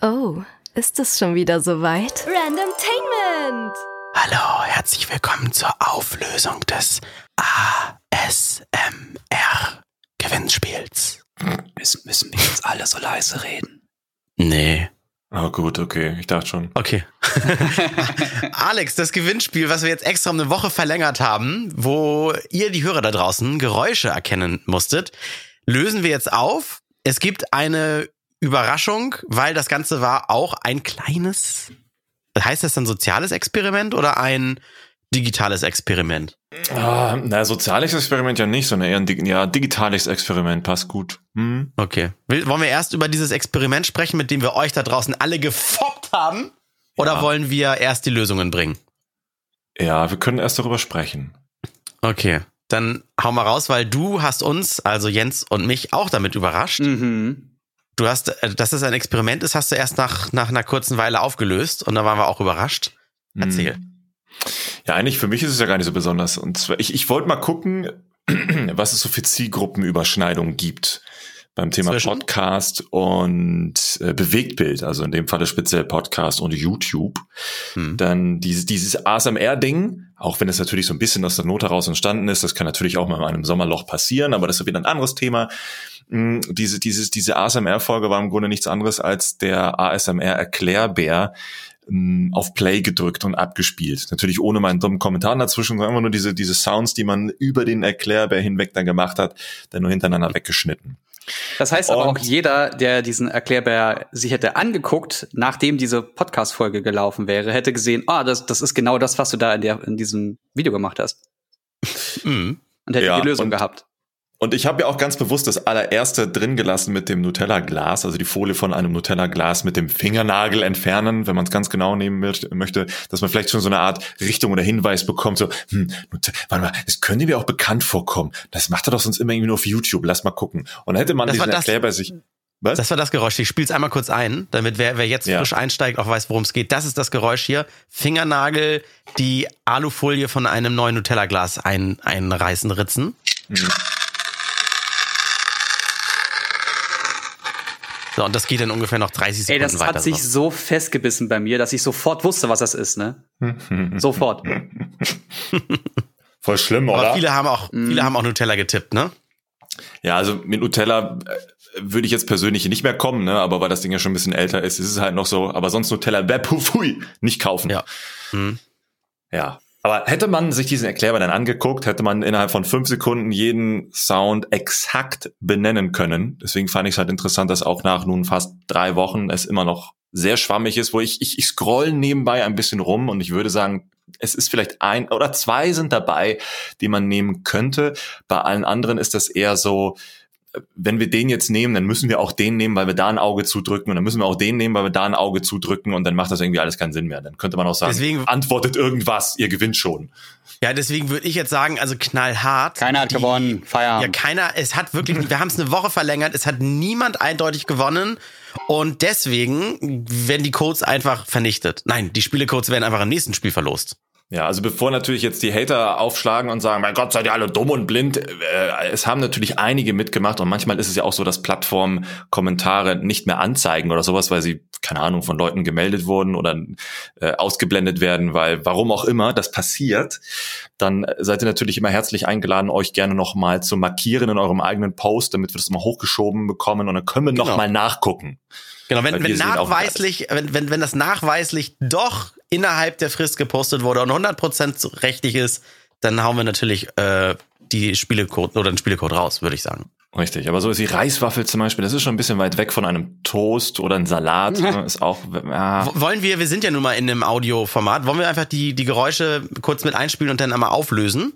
Oh, ist es schon wieder soweit? Randomtainment! Hallo, herzlich willkommen zur Auflösung des ASMR-Gewinnspiels. Müssen, müssen wir jetzt alle so leise reden? Nee. Oh gut, okay. Ich dachte schon. Okay. Alex, das Gewinnspiel, was wir jetzt extra um eine Woche verlängert haben, wo ihr, die Hörer da draußen, Geräusche erkennen musstet, lösen wir jetzt auf. Es gibt eine Überraschung, weil das Ganze war auch ein kleines, heißt das dann soziales Experiment oder ein digitales Experiment? Ah, na, soziales Experiment ja nicht, sondern eher ein ja, digitales Experiment. Passt gut. Hm? Okay. Will, wollen wir erst über dieses Experiment sprechen, mit dem wir euch da draußen alle gefoppt haben? Oder Ja. wollen wir erst die Lösungen bringen? Ja, wir können erst darüber sprechen. Okay. Dann hau mal raus, weil du hast uns, also Jens und mich, auch damit überrascht. Mhm. Du hast, äh, dass es ein Experiment ist, hast du erst nach, nach einer kurzen Weile aufgelöst und da waren wir auch überrascht. Erzähl. Hm. Ja, eigentlich für mich ist es ja gar nicht so besonders. Und zwar, ich, ich wollte mal gucken, was es so für Zielgruppenüberschneidungen gibt beim Thema Zwischen? Podcast und äh, Bewegtbild, also in dem Falle speziell Podcast und YouTube. Hm. Dann dieses, dieses ASMR-Ding, auch wenn es natürlich so ein bisschen aus der Not heraus entstanden ist, das kann natürlich auch mal in einem Sommerloch passieren, aber das ist wieder ein anderes Thema. Mm, Diese, dieses, diese ASMR-Folge war im Grunde nichts anderes als der ASMR-Erklärbär mm, auf Play gedrückt und abgespielt. Natürlich ohne meinen dummen Kommentar dazwischen, sondern einfach nur diese, diese Sounds, die man über den Erklärbär hinweg dann gemacht hat, dann nur hintereinander weggeschnitten. Das heißt aber Und- auch jeder, der diesen Erklärbär sich hätte angeguckt, nachdem diese Podcast-Folge gelaufen wäre, hätte gesehen, ah, das, das ist genau das, was du da in, der, in diesem Video gemacht hast. Mhm. Und hätte Ja, die Lösung gehabt. Und ich habe ja auch ganz bewusst das allererste drin gelassen mit dem Nutella-Glas, also die Folie von einem Nutella-Glas mit dem Fingernagel entfernen, wenn man es ganz genau nehmen möcht- möchte, dass man vielleicht schon so eine Art Richtung oder Hinweis bekommt, so, hm, warte mal, das könnte mir auch bekannt vorkommen. Das macht er doch sonst immer irgendwie nur auf YouTube, lass mal gucken. Und dann hätte man Das diesen Erklär bei sich. Was? Das war das Geräusch. Ich spiel's einmal kurz ein, damit wer, wer jetzt Ja. frisch einsteigt, auch weiß, worum es geht. Das ist das Geräusch hier. Fingernagel, die Alufolie von einem neuen Nutella-Glas ein, einreißen, ritzen. Mhm. So, und das geht dann ungefähr noch 30 Ey, Sekunden das weiter. hat sich so. so festgebissen bei mir, dass ich sofort wusste, was das ist, ne? Sofort. Voll schlimm, Aber oder? viele haben auch, Mhm. viele haben auch Nutella getippt, ne? Ja, also mit Nutella äh, würde ich jetzt persönlich nicht mehr kommen, ne? aber weil das Ding ja schon ein bisschen älter ist, ist es halt noch so. Aber sonst Nutella, bäh, puh, pfui, nicht kaufen. Ja. Mhm. Ja. Aber hätte man sich diesen Erklärer dann angeguckt, hätte man innerhalb von fünf Sekunden jeden Sound exakt benennen können. Deswegen fand ich es halt interessant, dass auch nach nun fast drei Wochen es immer noch sehr schwammig ist, wo ich, ich, ich scroll nebenbei ein bisschen rum und ich würde sagen, es ist vielleicht ein oder zwei sind dabei, die man nehmen könnte. Bei allen anderen ist das eher so, wenn wir den jetzt nehmen, dann müssen wir auch den nehmen, weil wir da ein Auge zudrücken und dann müssen wir auch den nehmen, weil wir da ein Auge zudrücken und dann macht das irgendwie alles keinen Sinn mehr. Dann könnte man auch sagen, Deswegen- antwortet irgendwas, ihr gewinnt schon. Ja, deswegen würde ich jetzt sagen, also knallhart. Keiner hat Die- gewonnen. Ja, Feierabend. keiner, es hat wirklich, wir haben es eine Woche verlängert, es hat niemand eindeutig gewonnen und deswegen werden die Codes einfach vernichtet. Nein, die Spielecodes werden einfach im nächsten Spiel verlost. Ja, also bevor natürlich jetzt die Hater aufschlagen und sagen, mein Gott, seid ihr alle dumm und blind, äh, es haben natürlich einige mitgemacht und manchmal ist es ja auch so, dass Plattformen Kommentare nicht mehr anzeigen oder sowas, weil sie, keine Ahnung, von Leuten gemeldet wurden oder äh, ausgeblendet werden, weil warum auch immer das passiert, dann seid ihr natürlich immer herzlich eingeladen, euch gerne nochmal zu markieren in eurem eigenen Post, damit wir das mal hochgeschoben bekommen und dann können wir Genau. nochmal nachgucken. Genau, wenn, wenn nachweislich, wenn, wenn, wenn das nachweislich doch innerhalb der Frist gepostet wurde und 100% richtig ist, dann hauen wir natürlich äh, die Spielecode oder den Spielecode raus, würde ich sagen. Richtig, aber so ist die Reiswaffel zum Beispiel, das ist schon ein bisschen weit weg von einem Toast oder einem Salat, ne, ist auch, W- Wollen wir, wir sind ja nun mal in einem Audioformat, wollen wir einfach die, die Geräusche kurz mit einspielen und dann einmal auflösen?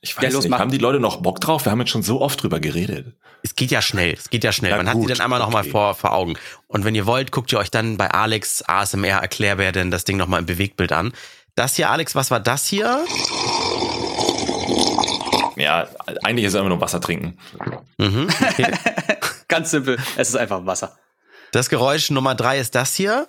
Ich weiß Ja, nicht, mach. haben die Leute noch Bock drauf? Wir haben jetzt schon so oft drüber geredet. Es geht ja schnell, es geht ja schnell. Ja, Man hat gut, sie dann einmal noch mal okay. vor, vor Augen. Und wenn ihr wollt, guckt ihr euch dann bei Alex ASMR Erklärbär denn das Ding noch mal im Bewegtbild an. Das hier, Alex, was war das hier? Ja, eigentlich ist es einfach nur Wasser trinken. Mhm, okay. Ganz simpel. Es ist einfach Wasser. Das Geräusch Nummer drei ist das hier.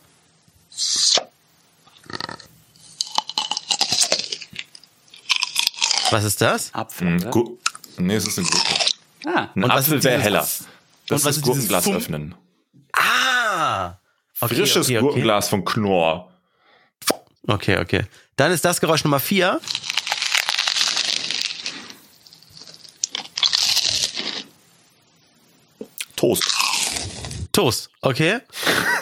Was ist das? Apfel. Mhm, oder? gu nee, es ist eine Gurke. Ah. Ein Und Apfel ist wäre heller. und Das was ist Gurkenglas Fum- öffnen. Ah! Okay, Frisches okay, okay. Gurkenglas von Knorr. Okay, okay. Dann ist das Geräusch Nummer vier. Toast. Toast, okay.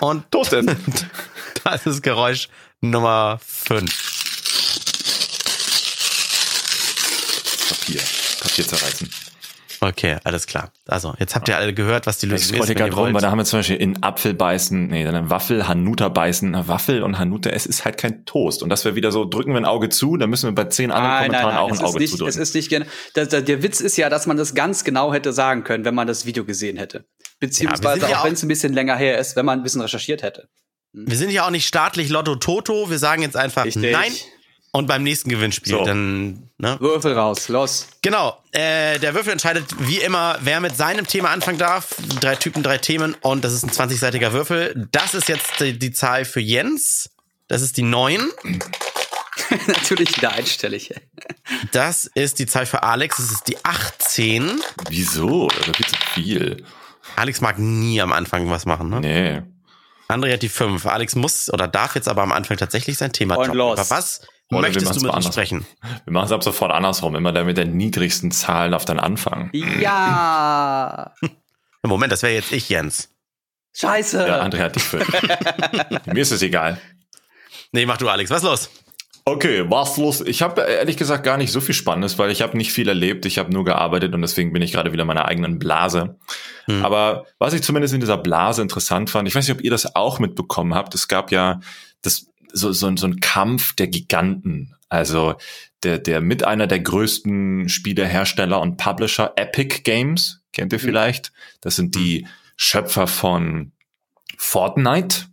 Und Toast essen. das ist Geräusch Nummer fünf. Papier. Papier zerreißen. Okay, alles klar. Also, jetzt habt ihr alle gehört, was die Ich Lösung scroll ist. hier wenn gerade rum, weil da haben wir zum Beispiel in Apfel beißen, nee, dann Waffel, Hanuta beißen, Waffel und Hanuta, es ist halt kein Toast. Und das wäre wieder so, drücken wir ein Auge zu, dann müssen wir bei zehn anderen Nein, nein, Kommentaren nein, auch es ein Auge nicht, zudrücken. es ist nicht gen der, der, der Witz ist ja, dass man das ganz genau hätte sagen können, wenn man das Video gesehen hätte. Beziehungsweise sind ja auch auch- wenn es ein bisschen länger her ist, wenn man ein bisschen recherchiert hätte. Wir sind ja auch nicht staatlich Lotto Toto. Wir sagen jetzt einfach Richtig. nein. Und beim nächsten Gewinnspiel So. dann, ne? Würfel raus, los. Genau. Äh, der Würfel entscheidet wie immer, wer mit seinem Thema anfangen darf. Drei Typen, drei Themen und das ist ein 20-seitiger Würfel. Das ist jetzt die, die Zahl für Jens. Das ist die 9. Natürlich wieder einstellig. Das ist die Zahl für Alex. Das ist die 18. Wieso? Das ist viel zu viel. Alex mag nie am Anfang was machen, ne? Nee. André hat die 5. Alex muss oder darf jetzt aber am Anfang tatsächlich sein Thema Und droppen. los. Über was Oder wir möchtest du mit uns sprechen? Wir machen es ab sofort andersrum. Immer der mit der niedrigsten Zahl auf dann Anfang. Ja. Moment, das wäre jetzt ich, Jens. Scheiße. Ja, André hat die fünf. Mir ist es egal. Nee, mach du, Alex. Was los? Okay, was los? Ich habe ehrlich gesagt gar nicht so viel Spannendes, weil ich habe nicht viel erlebt. Ich habe nur gearbeitet und deswegen bin ich gerade wieder in meiner eigenen Blase. Hm. Aber was ich zumindest in dieser Blase interessant fand, ich weiß nicht, ob ihr das auch mitbekommen habt. Es gab ja das so so, so ein Kampf der Giganten. Also der der mit einer der größten Spielehersteller und Publisher Epic Games kennt ihr vielleicht. Das sind die Schöpfer von Fortnite.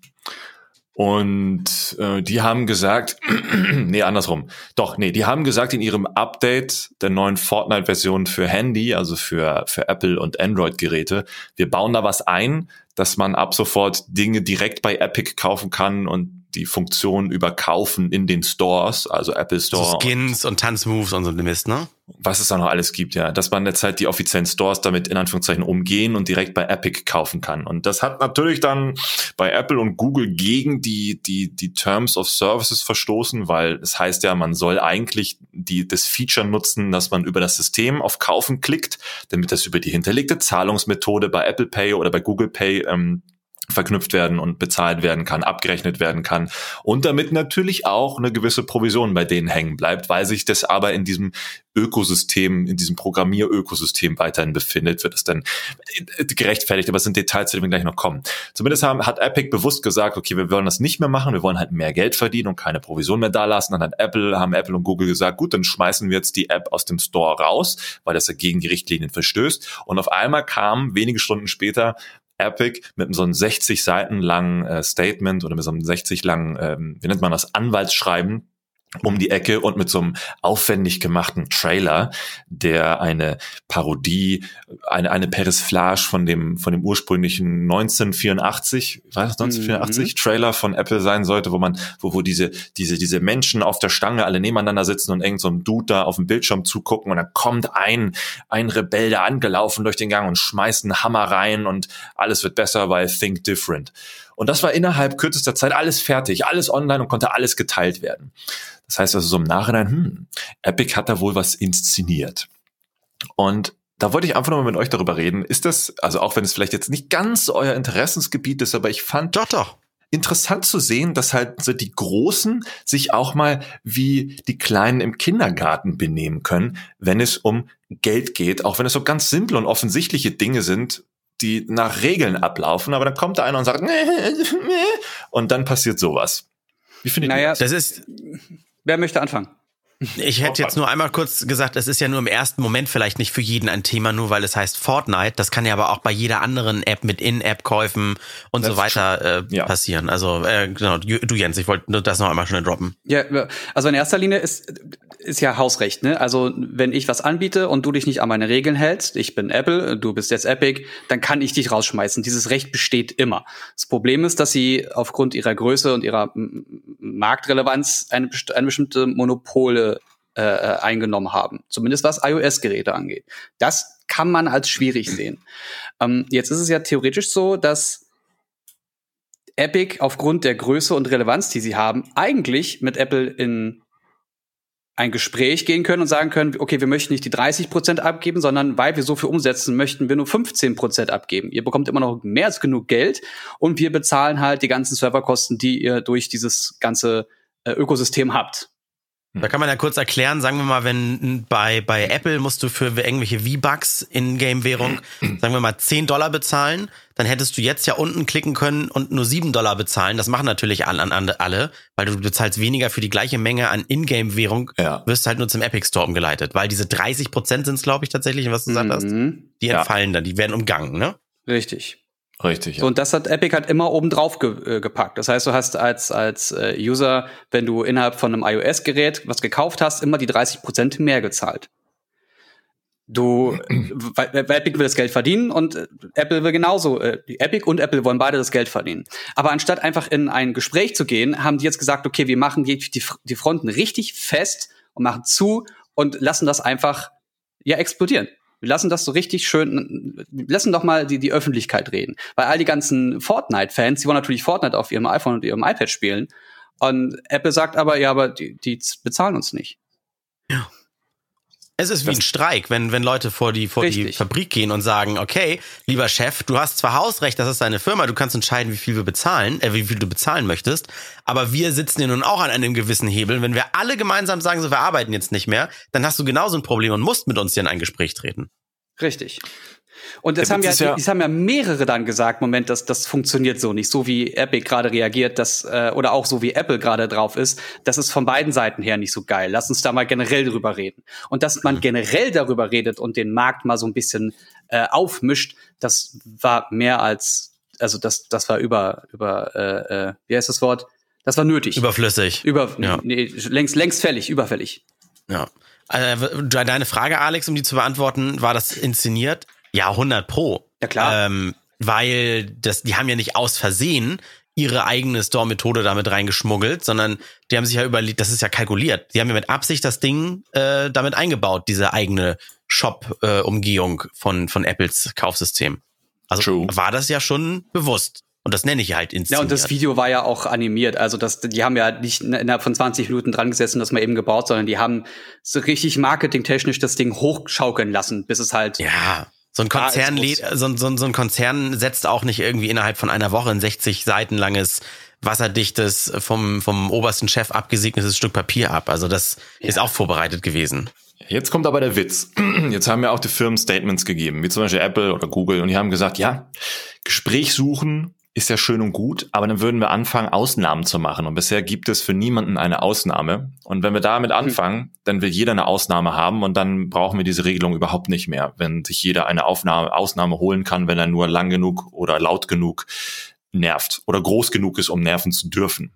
Und äh, die haben gesagt, nee, andersrum. Doch, nee, die haben gesagt in ihrem Update der neuen Fortnite-Version für Handy, also für, für Apple und Android-Geräte, wir bauen da was ein, dass man ab sofort Dinge direkt bei Epic kaufen kann und die Funktion überkaufen in den Stores, also Apple Store. So Skins und Tanzmoves und so ein Mist, ne? was es da noch alles gibt, ja, dass man jetzt halt die offiziellen Stores damit in Anführungszeichen umgehen und direkt bei Epic kaufen kann. Und das hat natürlich dann bei Apple und Google gegen die, die, die Terms of Services verstoßen, weil es heißt ja, man soll eigentlich die, das Feature nutzen, dass man über das System auf Kaufen klickt, damit das über die hinterlegte Zahlungsmethode bei Apple Pay oder bei Google Pay ähm, verknüpft werden und bezahlt werden kann, abgerechnet werden kann und damit natürlich auch eine gewisse Provision bei denen hängen bleibt, weil sich das aber in diesem Ökosystem, in diesem Programmierökosystem weiterhin befindet, wird es dann äh, gerechtfertigt, aber es sind Details, denen wir gleich noch kommen. Zumindest haben, hat Epic bewusst gesagt, okay, wir wollen das nicht mehr machen, wir wollen halt mehr Geld verdienen und keine Provision mehr dalassen. Dann hat Apple, haben Apple und Google gesagt, gut, dann schmeißen wir jetzt die App aus dem Store raus, weil das ja gegen die Richtlinien verstößt. Und auf einmal kam wenige Stunden später Epic mit so einem 60 Seiten langen äh, Statement oder mit so einem 60 langen, ähm, wie nennt man das, Anwaltsschreiben um die Ecke und mit so einem aufwendig gemachten Trailer, der eine Parodie, eine, eine Persiflage von dem, von dem ursprünglichen 1984, war das 1984 Trailer von Apple sein sollte, wo man, wo, wo diese, diese, diese Menschen auf der Stange alle nebeneinander sitzen und irgend so einem Dude da auf dem Bildschirm zugucken und dann kommt ein, ein Rebell da angelaufen durch den Gang und schmeißt einen Hammer rein und alles wird besser, weil Think Different. Und das war innerhalb kürzester Zeit alles fertig, alles online und konnte alles geteilt werden. Das heißt also so im Nachhinein, hm, Epic hat da wohl was inszeniert. Und da wollte ich einfach nochmal mit euch darüber reden. Ist das, also auch wenn es vielleicht jetzt nicht ganz euer Interessensgebiet ist, aber ich fand Doch, doch. interessant zu sehen, dass halt so die Großen sich auch mal wie die Kleinen im Kindergarten benehmen können, wenn es um Geld geht, auch wenn es so ganz simple und offensichtliche Dinge sind, die nach Regeln ablaufen, aber dann kommt da einer und sagt, und dann passiert sowas. Wie findet ihr Naja, das? Das ist, wer möchte anfangen? Ich hätte jetzt nur einmal kurz gesagt, es ist ja nur im ersten Moment vielleicht nicht für jeden ein Thema, nur weil es heißt Fortnite. Das kann ja aber auch bei jeder anderen App mit In-App-Käufen und Das so weiter äh, ja. passieren. Also, äh, genau, du Jens, ich wollte das noch einmal schnell droppen. Ja, also in erster Linie ist, ist ja Hausrecht, ne? Also wenn ich was anbiete und du dich nicht an meine Regeln hältst, ich bin Apple, du bist jetzt Epic, dann kann ich dich rausschmeißen. Dieses Recht besteht immer. Das Problem ist, dass sie aufgrund ihrer Größe und ihrer Marktrelevanz eine, eine bestimmte Monopole äh, äh, eingenommen haben. Zumindest was iOS-Geräte angeht. Das kann man als schwierig sehen. Ähm, jetzt ist es ja theoretisch so, dass Epic aufgrund der Größe und Relevanz, die sie haben, eigentlich mit Apple in ein Gespräch gehen können und sagen können, okay, wir möchten nicht die 30 Prozent abgeben, sondern weil wir so viel umsetzen, möchten wir nur 15 Prozent abgeben. Ihr bekommt immer noch mehr als genug Geld und wir bezahlen halt die ganzen Serverkosten, die ihr durch dieses ganze äh, Ökosystem habt. Da kann man ja kurz erklären, sagen wir mal, wenn bei, bei Apple musst du für irgendwelche V-Bucks in Game-Währung, sagen wir mal, 10 Dollar bezahlen, dann hättest du jetzt ja unten klicken können und nur 7 Dollar bezahlen. Das machen natürlich alle, alle weil du bezahlst weniger für die gleiche Menge an Ingame-Währung, Ja. wirst halt nur zum Epic Store umgeleitet. Weil diese 30 Prozent sind es, glaube ich, tatsächlich, was du gesagt hast, Mhm. die Ja. entfallen dann, die werden umgangen, ne? Richtig. Richtig. So, und das hat Epic halt immer oben drauf ge äh, gepackt. Das heißt, du hast als, als äh, User, wenn du innerhalb von einem iOS-Gerät was gekauft hast, immer die 30% mehr gezahlt. Du, weil, weil Epic will das Geld verdienen und äh, Apple will genauso, äh, Epic und Apple wollen beide das Geld verdienen. Aber anstatt einfach in ein Gespräch zu gehen, haben die jetzt gesagt, okay, wir machen die, die, die Fronten richtig fest und machen zu und lassen das einfach ja explodieren. Wir lassen das so richtig schön, lassen doch mal die, die Öffentlichkeit reden. Weil all die ganzen Fortnite-Fans, die wollen natürlich Fortnite auf ihrem iPhone und ihrem iPad spielen. Und Apple sagt aber, ja, aber die, die bezahlen uns nicht. Es ist wie Das- ein Streik, wenn, wenn Leute vor die, vor die. Fabrik gehen und sagen, okay, lieber Chef, du hast zwar Hausrecht, das ist deine Firma, du kannst entscheiden, wie viel wir bezahlen, äh, wie viel du bezahlen möchtest, aber wir sitzen hier nun auch an einem gewissen Hebel. Wenn wir alle gemeinsam sagen, so, wir arbeiten jetzt nicht mehr, dann hast du genauso ein Problem und musst mit uns hier in ein Gespräch treten. Richtig. Und das haben ja, ja- das haben ja mehrere dann gesagt, Moment, das, das funktioniert so nicht. So wie Epic gerade reagiert, das, äh, oder auch so wie Apple gerade drauf ist, das ist von beiden Seiten her nicht so geil. Lass uns da mal generell drüber reden. Und dass man generell darüber redet und den Markt mal so ein bisschen äh, aufmischt, das war mehr als, also das, das war über, über, äh, äh, wie heißt das Wort? Das war nötig. Überflüssig. über Ja. nee, längst, längst fällig, überfällig. Ja. Äh, deine Frage, Alex, um die zu beantworten, war das inszeniert? Ja, 100 pro. Ja, klar. Ähm, weil das, die haben ja nicht aus Versehen ihre eigene Store-Methode damit reingeschmuggelt, sondern die haben sich ja überlegt, das ist ja kalkuliert. Die haben ja mit Absicht das Ding äh, damit eingebaut, diese eigene Shop-Umgehung von, von Apples Kaufsystem. Also True. war das ja schon bewusst. Und das nenne ich halt inszeniert. Ja, und das Video war ja auch animiert. Also das, die haben ja nicht innerhalb von 20 Minuten dran gesessen, das mal eben gebaut, sondern die haben so richtig marketingtechnisch das Ding hochschaukeln lassen, bis es halt. Ja, so ein Konzern, so, ein- so, ein- so ein Konzern setzt auch nicht irgendwie innerhalb von einer Woche ein 60 Seiten langes wasserdichtes vom vom obersten Chef abgesegnetes Stück Papier ab. Also das ist auch vorbereitet gewesen. Jetzt kommt aber der Witz. Jetzt haben ja auch die Firmen Statements gegeben, wie zum Beispiel Apple oder Google, und die haben gesagt, ja, Gespräch suchen ist ja schön und gut, aber dann würden wir anfangen, Ausnahmen zu machen. Und bisher gibt es für niemanden eine Ausnahme. Und wenn wir damit anfangen, dann will jeder eine Ausnahme haben und dann brauchen wir diese Regelung überhaupt nicht mehr, wenn sich jeder eine Aufnahme, Ausnahme holen kann, wenn er nur lang genug oder laut genug nervt oder groß genug ist, um nerven zu dürfen.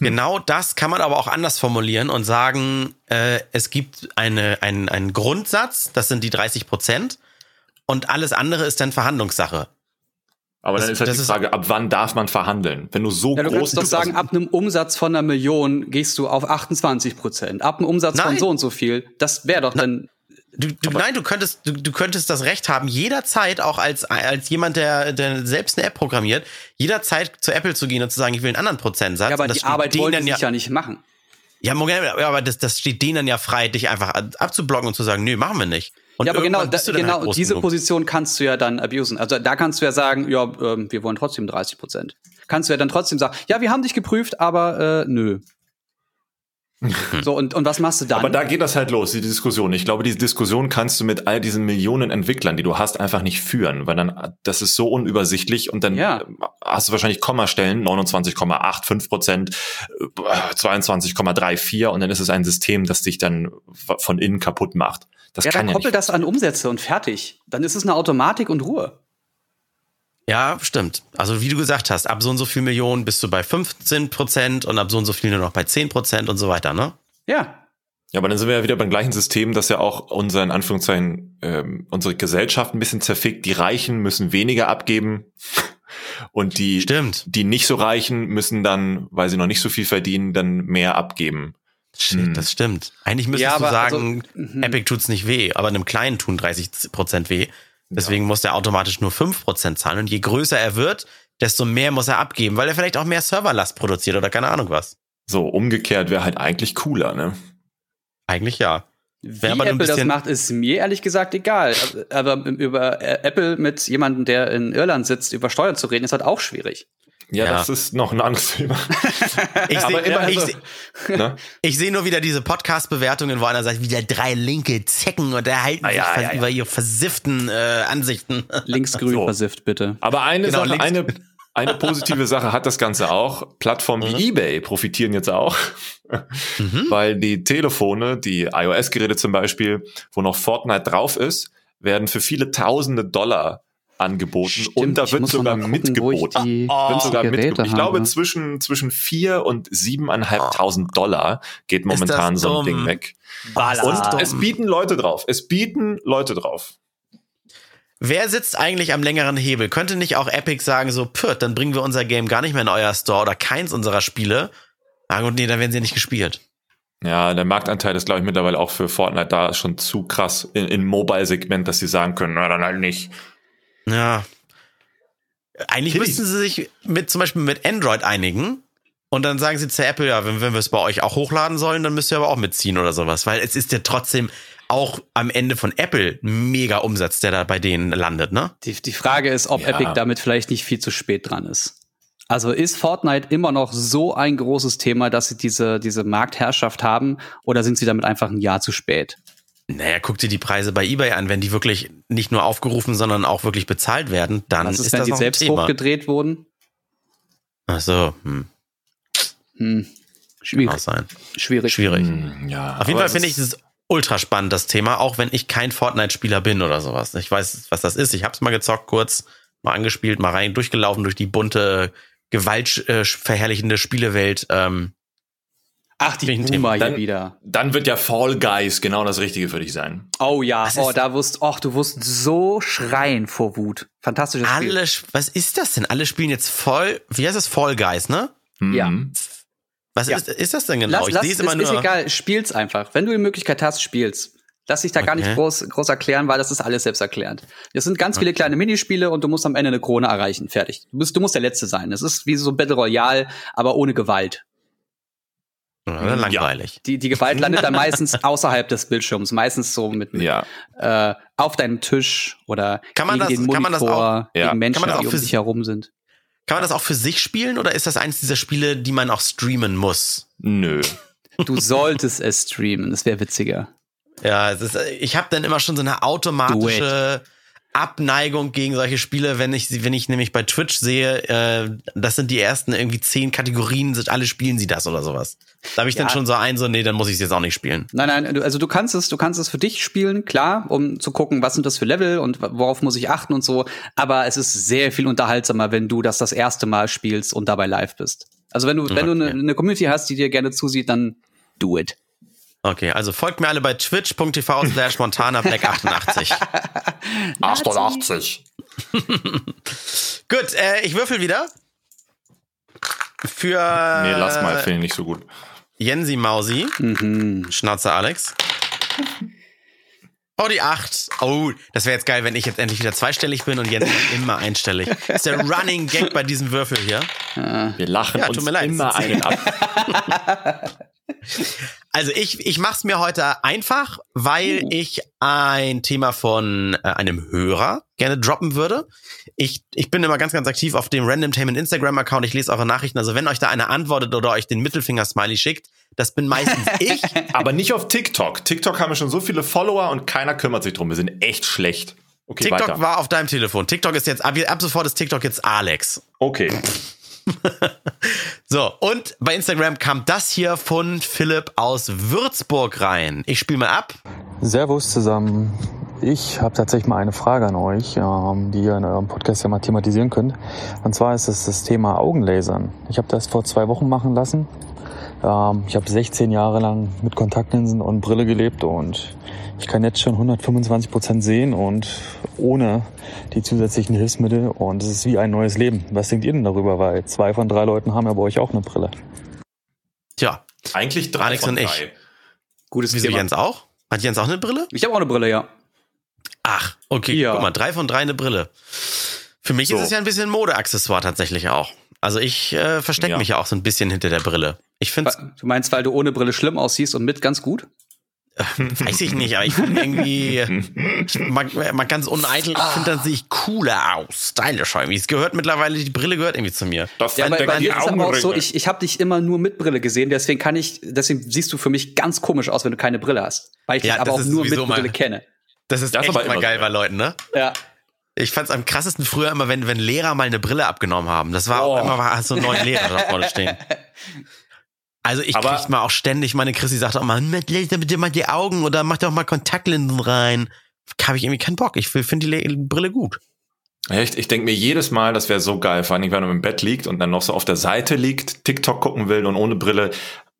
Genau das kann man aber auch anders formulieren und sagen, äh, es gibt eine, einen, einen Grundsatz, das sind die 30 Prozent, und alles andere ist dann Verhandlungssache. Aber Das- dann ist halt das die ist- Frage, ab wann darf man verhandeln? Wenn du so Ja, du groß kannst doch sagen, ab einem Umsatz von einer Million gehst du auf 28 Prozent. Ab einem Umsatz von Nein. so und so viel. Das wäre doch dann. Du, du, nein, du könntest, du, du könntest das Recht haben, jederzeit auch als, als jemand, der, der selbst eine App programmiert, jederzeit zu Apple zu gehen und zu sagen, ich will einen anderen Prozentsatz. Ja, aber die Arbeit denen wollen dann sie ja, sich ja nicht machen. ja, aber das, das steht denen dann ja frei, dich einfach abzublocken und zu sagen, nö, machen wir nicht. Und ja, aber genau, da, halt genau groß diese genug. Position kannst du ja dann abusen. Also da kannst du ja sagen, ja, ähm, wir wollen trotzdem 30 Prozent. Kannst du ja dann trotzdem sagen, ja, wir haben dich geprüft, aber äh, nö. so, und, und was machst du dann? Aber da geht das halt los, die Diskussion. Ich glaube, diese Diskussion kannst du mit all diesen Millionen Entwicklern, die du hast, einfach nicht führen, weil dann, das ist so unübersichtlich und dann Ja. hast du wahrscheinlich Kommastellen, 29,85 Prozent, äh, 22,34 und dann ist es ein System, das dich dann von innen kaputt macht. Das ja, kann dann ja koppel nicht. das an Umsätze und fertig. Dann ist es eine Automatik und Ruhe. Ja, stimmt. Also wie du gesagt hast, ab so und so viel Millionen bist du bei 15 Prozent und ab so und so viel nur noch bei 10 Prozent und so weiter, ne? Ja. Ja, aber dann sind wir ja wieder beim gleichen System, das ja auch unser, in Anführungszeichen, ähm, unsere Gesellschaft ein bisschen zerfickt. Die Reichen müssen weniger abgeben und die, Stimmt. die nicht so Reichen müssen dann, weil sie noch nicht so viel verdienen, dann mehr abgeben. Shit, Hm. das stimmt. Eigentlich müsstest Ja, du aber sagen, also, mhm. Epic tut's nicht weh, aber einem Kleinen tun 30 Prozent weh. Deswegen muss der automatisch nur 5 Prozent zahlen. Und je größer er wird, desto mehr muss er abgeben, weil er vielleicht auch mehr Serverlast produziert oder keine Ahnung was. So, umgekehrt wäre halt eigentlich cooler, ne? Eigentlich ja. Wie Apple das bisschen- macht, ist mir ehrlich gesagt egal. Aber über Apple mit jemandem, der in Irland sitzt, über Steuern zu reden, ist halt auch schwierig. Ja, Ja. das ist noch ein anderes Thema. Ich sehe immer ich so- seh, ne? seh nur wieder diese Podcast-Bewertungen, wo einer sagt, wieder drei linke Zecken und erhalten Ah, sich ja, vers- ja, ja. über ihre versifften äh, Ansichten. Linksgrün So. versifft, bitte. Aber eine Genau, Sache, eine, eine positive Sache hat das Ganze auch. Plattformen wie eBay profitieren jetzt auch, Mhm. weil die Telefone, die iOS-Geräte zum Beispiel, wo noch Fortnite drauf ist, werden für viele Tausende Dollar angeboten und da ich wird muss mal sogar gucken, wo ich mitgeboten. die, Oh, Wird sogar mitgeboten. Ich glaube, zwischen, zwischen vier und siebeneinhalbtausend Dollar geht momentan so ein dumm? Ding weg. Ballast. Und es bieten Leute drauf. Es bieten Leute drauf. Wer sitzt eigentlich am längeren Hebel? Könnte nicht auch Epic sagen, so, pürt, dann bringen wir unser Game gar nicht mehr in euer Store oder keins unserer Spiele? Ah gut, nee, dann werden sie nicht gespielt. Ja, der Marktanteil ist, glaube ich, mittlerweile auch für Fortnite da schon zu krass in, in Mobile-Segment, dass sie sagen können, na dann halt nicht. Ja. Eigentlich Kitty. müssten sie sich mit zum Beispiel mit Android einigen und dann sagen sie zu Apple, ja, wenn, wenn wir es bei euch auch hochladen sollen, dann müsst ihr aber auch mitziehen oder sowas, weil es ist ja trotzdem auch am Ende von Apple ein mega Umsatz, der da bei denen landet, ne? Die, die Frage ist, ob Ja. Epic damit vielleicht nicht viel zu spät dran ist. Also ist Fortnite immer noch so ein großes Thema, dass sie diese, diese Marktherrschaft haben oder sind sie damit einfach ein Jahr zu spät? Naja, guck dir die Preise bei eBay an, wenn die wirklich nicht nur aufgerufen, sondern auch wirklich bezahlt werden, dann Was ist, ist, wenn das die ein selbst Thema. hochgedreht wurden? Ach so, hm, Hm. kann auch Schwierig. sein. Schwierig. Schwierig. Hm, ja, Auf jeden Fall finde ich es es ultra spannend, das Thema, auch wenn ich kein Fortnite-Spieler bin oder sowas. Ich weiß, was das ist. Ich habe es mal gezockt, kurz, mal angespielt, mal rein, durchgelaufen durch die bunte, gewaltverherrlichende Spielewelt. Ähm, Ach, die Bin ich ein Boomer hier Dann- wieder. Dann wird ja Fall Guys genau das Richtige für dich sein. Oh ja, Was oh, ist- da wusst, oh, du wusst so schreien vor Wut. Fantastisches Spiel. alle, was ist das denn? Alle spielen jetzt voll, wie heißt das? Fall Guys, ne? Ja. Mhm. Was Ja. ist, ist das denn genau? Lass, ich lass, ist, es immer ist nur. egal, spiel's einfach. Wenn du die Möglichkeit hast, spiel's. Lass dich da gar nicht Okay. groß, groß erklären, weil das ist alles selbsterklärend. Es sind ganz viele kleine Minispiele und du musst am Ende eine Krone erreichen. Fertig. Du, bist, du musst der Letzte sein. Es ist wie so Battle Royale, aber ohne Gewalt. Ja, langweilig. Die, die Gewalt landet dann meistens außerhalb des Bildschirms. Meistens so mit, mit Ja. äh, auf deinem Tisch oder Kann man gegen das- den kann man das Monitor, auch- ja. gegen Menschen, Kann man das die um für- sich herum sind. Kann man das auch für sich spielen oder ist das eines dieser Spiele, die man auch streamen muss? Nö. Du solltest es streamen, das wäre witziger. Ja, ist, ich habe dann immer schon so eine automatische Abneigung gegen solche Spiele, wenn ich sie- wenn ich nämlich bei Twitch sehe, äh, das sind die ersten irgendwie zehn Kategorien, sind alle spielen sie das oder sowas. Da habe ich dann Ja. schon so ein, so nee, dann muss ich es jetzt auch nicht spielen. Nein, nein, du, also du kannst es, du kannst es für dich spielen, klar, um zu gucken, was sind das für Level und worauf muss ich achten und so. Aber es ist sehr viel unterhaltsamer, wenn du das das erste Mal spielst und dabei live bist. Also wenn du, wenn du eine, eine Community hast, die dir gerne zusieht, dann do it. Okay, also folgt mir alle bei twitch.tv slash Montana Black 88. 88. Gut, äh, ich würfel wieder. Für Nee, lass mal, äh, finde ich nicht so gut. Jensi Mausi, Mhm. Schnauzer Alex. Oh, die 8. Oh, das wäre jetzt geil, wenn ich jetzt endlich wieder zweistellig bin und Jens immer einstellig. Das ist der Running Gag bei diesem Würfel hier. Wir lachen Ja, tut uns mir leid, immer einen ab. Also ich, ich mach's mir heute einfach, weil ich ein Thema von äh, einem Hörer gerne droppen würde. Ich, ich bin immer ganz, ganz aktiv auf dem Randomtainment Instagram-Account. Ich lese eure Nachrichten. Also wenn euch da einer antwortet oder euch den Mittelfinger-Smiley schickt, das bin meistens ich. Aber nicht auf TikTok. TikTok haben wir schon so viele Follower und keiner kümmert sich drum. Wir sind echt schlecht. Okay, TikTok weiter. war auf deinem Telefon. TikTok ist jetzt, ab, ab sofort ist TikTok jetzt Alex. Okay. So, und bei Instagram kam das hier von Philipp aus Würzburg rein. Ich spiele mal ab. Servus zusammen. Ich habe tatsächlich mal eine Frage an euch, ähm, die ihr in eurem Podcast ja mal thematisieren könnt. Und zwar ist es das Thema Augenlasern. Ich habe das vor zwei Wochen machen lassen. Ähm, ich habe 16 Jahre lang mit Kontaktlinsen und Brille gelebt und ich kann jetzt schon 125 Prozent sehen und ohne die zusätzlichen Hilfsmittel und es ist wie ein neues Leben. Was denkt ihr denn darüber? Weil zwei von drei Leuten haben ja bei euch auch eine Brille. Tja, Eigentlich drei Alex von und ich. drei. Gutes wieso Thema. Jens auch? Hat Jens auch eine Brille? Ich habe auch eine Brille, ja. Ach, okay, Ja. guck mal, drei von drei eine Brille. Für mich So. ist es ja ein bisschen Modeaccessoire tatsächlich auch. Also ich äh, verstecke Ja. mich ja auch so ein bisschen hinter der Brille. Ich finde Du meinst, weil du ohne Brille schlimm aussiehst und mit ganz gut? Weiß ich nicht, aber ich finde irgendwie, ich mag, mal ganz uneitel, ich finde, dann sehe ich cooler aus, stylischer irgendwie. Es gehört mittlerweile, die Brille gehört irgendwie zu mir. Das Ja, bei, bei dir ist es aber auch so, ich, ich habe dich immer nur mit Brille gesehen, deswegen kann ich, deswegen siehst du für mich ganz komisch aus, wenn du keine Brille hast. Weil ich Ja, dich aber auch nur mit sowieso mal- Brille kenne. Das ist Das echt aber mal immer geil so. bei Leuten, ne? Ja. Ich fand's am krassesten früher immer, wenn, wenn Lehrer mal eine Brille abgenommen haben. Das war auch Oh. immer, war- hast du einen neuen Lehrer da vorne stehen. Also ich Aber- krieg mal auch ständig, meine Chrissy sagt auch mal, laser bitte mal die Augen oder mach doch mal Kontaktlinsen rein. Habe ich irgendwie keinen Bock. Ich finde die Le Brille gut. Ja, ich, ich denke mir jedes Mal, das wäre so geil, vor allem wenn man im Bett liegt und dann noch so auf der Seite liegt, TikTok gucken will und ohne Brille.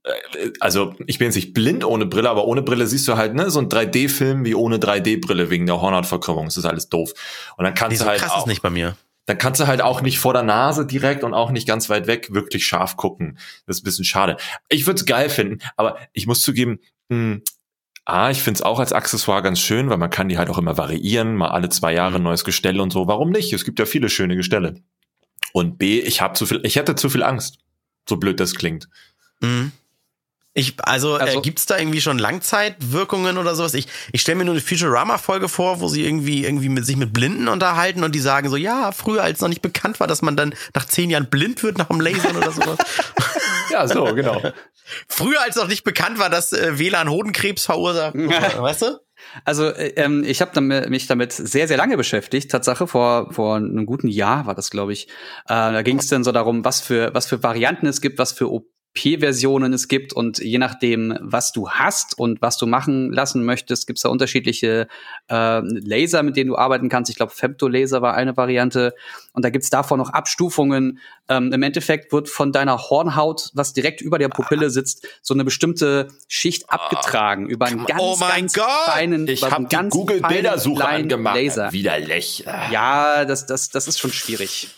Äh, Also ich bin jetzt nicht blind ohne Brille, aber ohne Brille siehst du halt ne so ein 3D-Film wie ohne 3D-Brille wegen der Hornhautverkrümmung. Das ist alles doof. Und dann Nee, kannst so du halt krass auch, ist nicht bei mir. Dann kannst du halt auch nicht vor der Nase direkt und auch nicht ganz weit weg wirklich scharf gucken. Das ist ein bisschen schade. Ich würde es geil finden, aber ich muss zugeben, mh, A, ich finde es auch als Accessoire ganz schön, weil man kann die halt auch immer variieren, mal alle zwei Jahre ein neues Gestell und so. Warum nicht? Es gibt ja viele schöne Gestelle. Und B, ich habe zu viel, ich hätte zu viel Angst. So blöd das klingt. Mhm. Ich, also, Also- äh, gibt's da irgendwie schon Langzeitwirkungen oder sowas? Ich, ich stelle mir nur eine Futurama-Folge vor, wo sie irgendwie, irgendwie mit sich mit Blinden unterhalten und die sagen so, ja, früher, als noch nicht bekannt war, dass man dann nach zehn Jahren blind wird nach dem Lasern oder sowas. Ja, so, genau. früher, als noch nicht bekannt war, dass äh, WLAN Hodenkrebs verursacht. weißt du? Also äh, ähm, ich habe mich damit sehr, sehr lange beschäftigt. Tatsache, vor, vor einem guten Jahr war das, glaube ich. Äh, da ging es dann so darum, was für, was für Varianten es gibt, was für OP-Versionen es gibt und je nachdem, was du hast und was du machen lassen möchtest, gibt es da unterschiedliche äh, Laser, mit denen du arbeiten kannst. Ich glaube, Femtolaser war eine Variante und da gibt es davon noch Abstufungen. Ähm, Im Endeffekt wird von deiner Hornhaut, was direkt über der Pupille sitzt, so eine bestimmte Schicht abgetragen über einen ganz, Oh mein ganz Gott! feinen, Ich habe einen die ganz Google Bildersuche kleinen angemacht. Laser. Widerlich. Ja, das, das, das ist schon schwierig.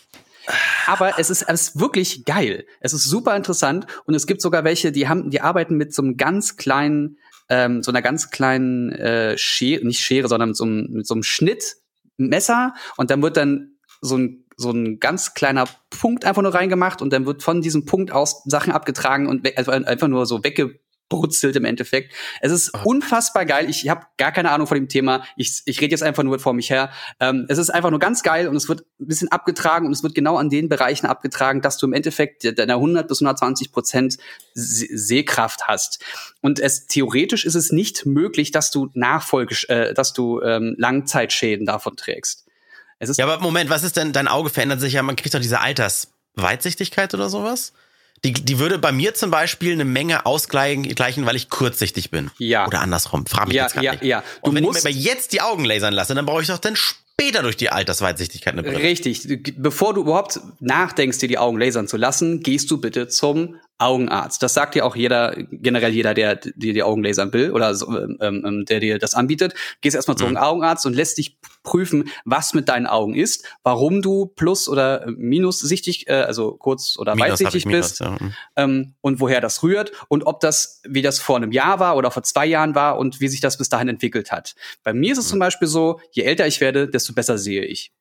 Aber es ist, es ist wirklich geil. Es ist super interessant. Und es gibt sogar welche, die haben, die arbeiten mit so einem ganz kleinen, ähm, so einer ganz kleinen äh, Schere, nicht Schere, sondern mit so einem, mit so einem Schnittmesser. Und dann wird dann so ein so ein ganz kleiner Punkt einfach nur reingemacht. Und dann wird von diesem Punkt aus Sachen abgetragen und also einfach nur so weggebrutzelt im Endeffekt. Es ist unfassbar geil. Ich habe gar keine Ahnung von dem Thema. Ich, ich rede jetzt einfach nur vor mich her. Ähm, es ist einfach nur ganz geil und es wird ein bisschen abgetragen und es wird genau an den Bereichen abgetragen, dass du im Endeffekt deine 100 bis 120 Prozent Se- Sehkraft hast. Und es theoretisch ist es nicht möglich, dass du Nachfolge, äh, dass du ähm, Langzeitschäden davon trägst. Es ist Ja, aber Moment, was ist denn, dein Auge verändert sich ja, man kriegt doch diese Altersweitsichtigkeit oder sowas? Die, die würde bei mir zum Beispiel eine Menge ausgleichen, gleichen, weil ich kurzsichtig bin. Ja. Oder andersrum. Frag mich Ja, jetzt gar ja, nicht. ja. Du Und wenn musst- ich mir jetzt die Augen lasern lasse, dann brauche ich doch dann später durch die Altersweitsichtigkeit eine Brille. Richtig. Bevor du überhaupt nachdenkst, dir die Augen lasern zu lassen, gehst du bitte zum Augenarzt. Das sagt dir auch jeder, generell jeder, der dir die Augen lasern will oder so, ähm, ähm, der dir das anbietet. Gehst erstmal zum Augenarzt und lässt dich prüfen, was mit deinen Augen ist, warum du plus oder minussichtig, äh, also kurz oder Minus weitsichtig ich, Minus, bist ja. Mhm. ähm, und woher das rührt und ob das, wie das vor einem Jahr war oder vor zwei Jahren war und wie sich das bis dahin entwickelt hat. Bei mir ist es zum Beispiel so, je älter ich werde, desto besser sehe ich.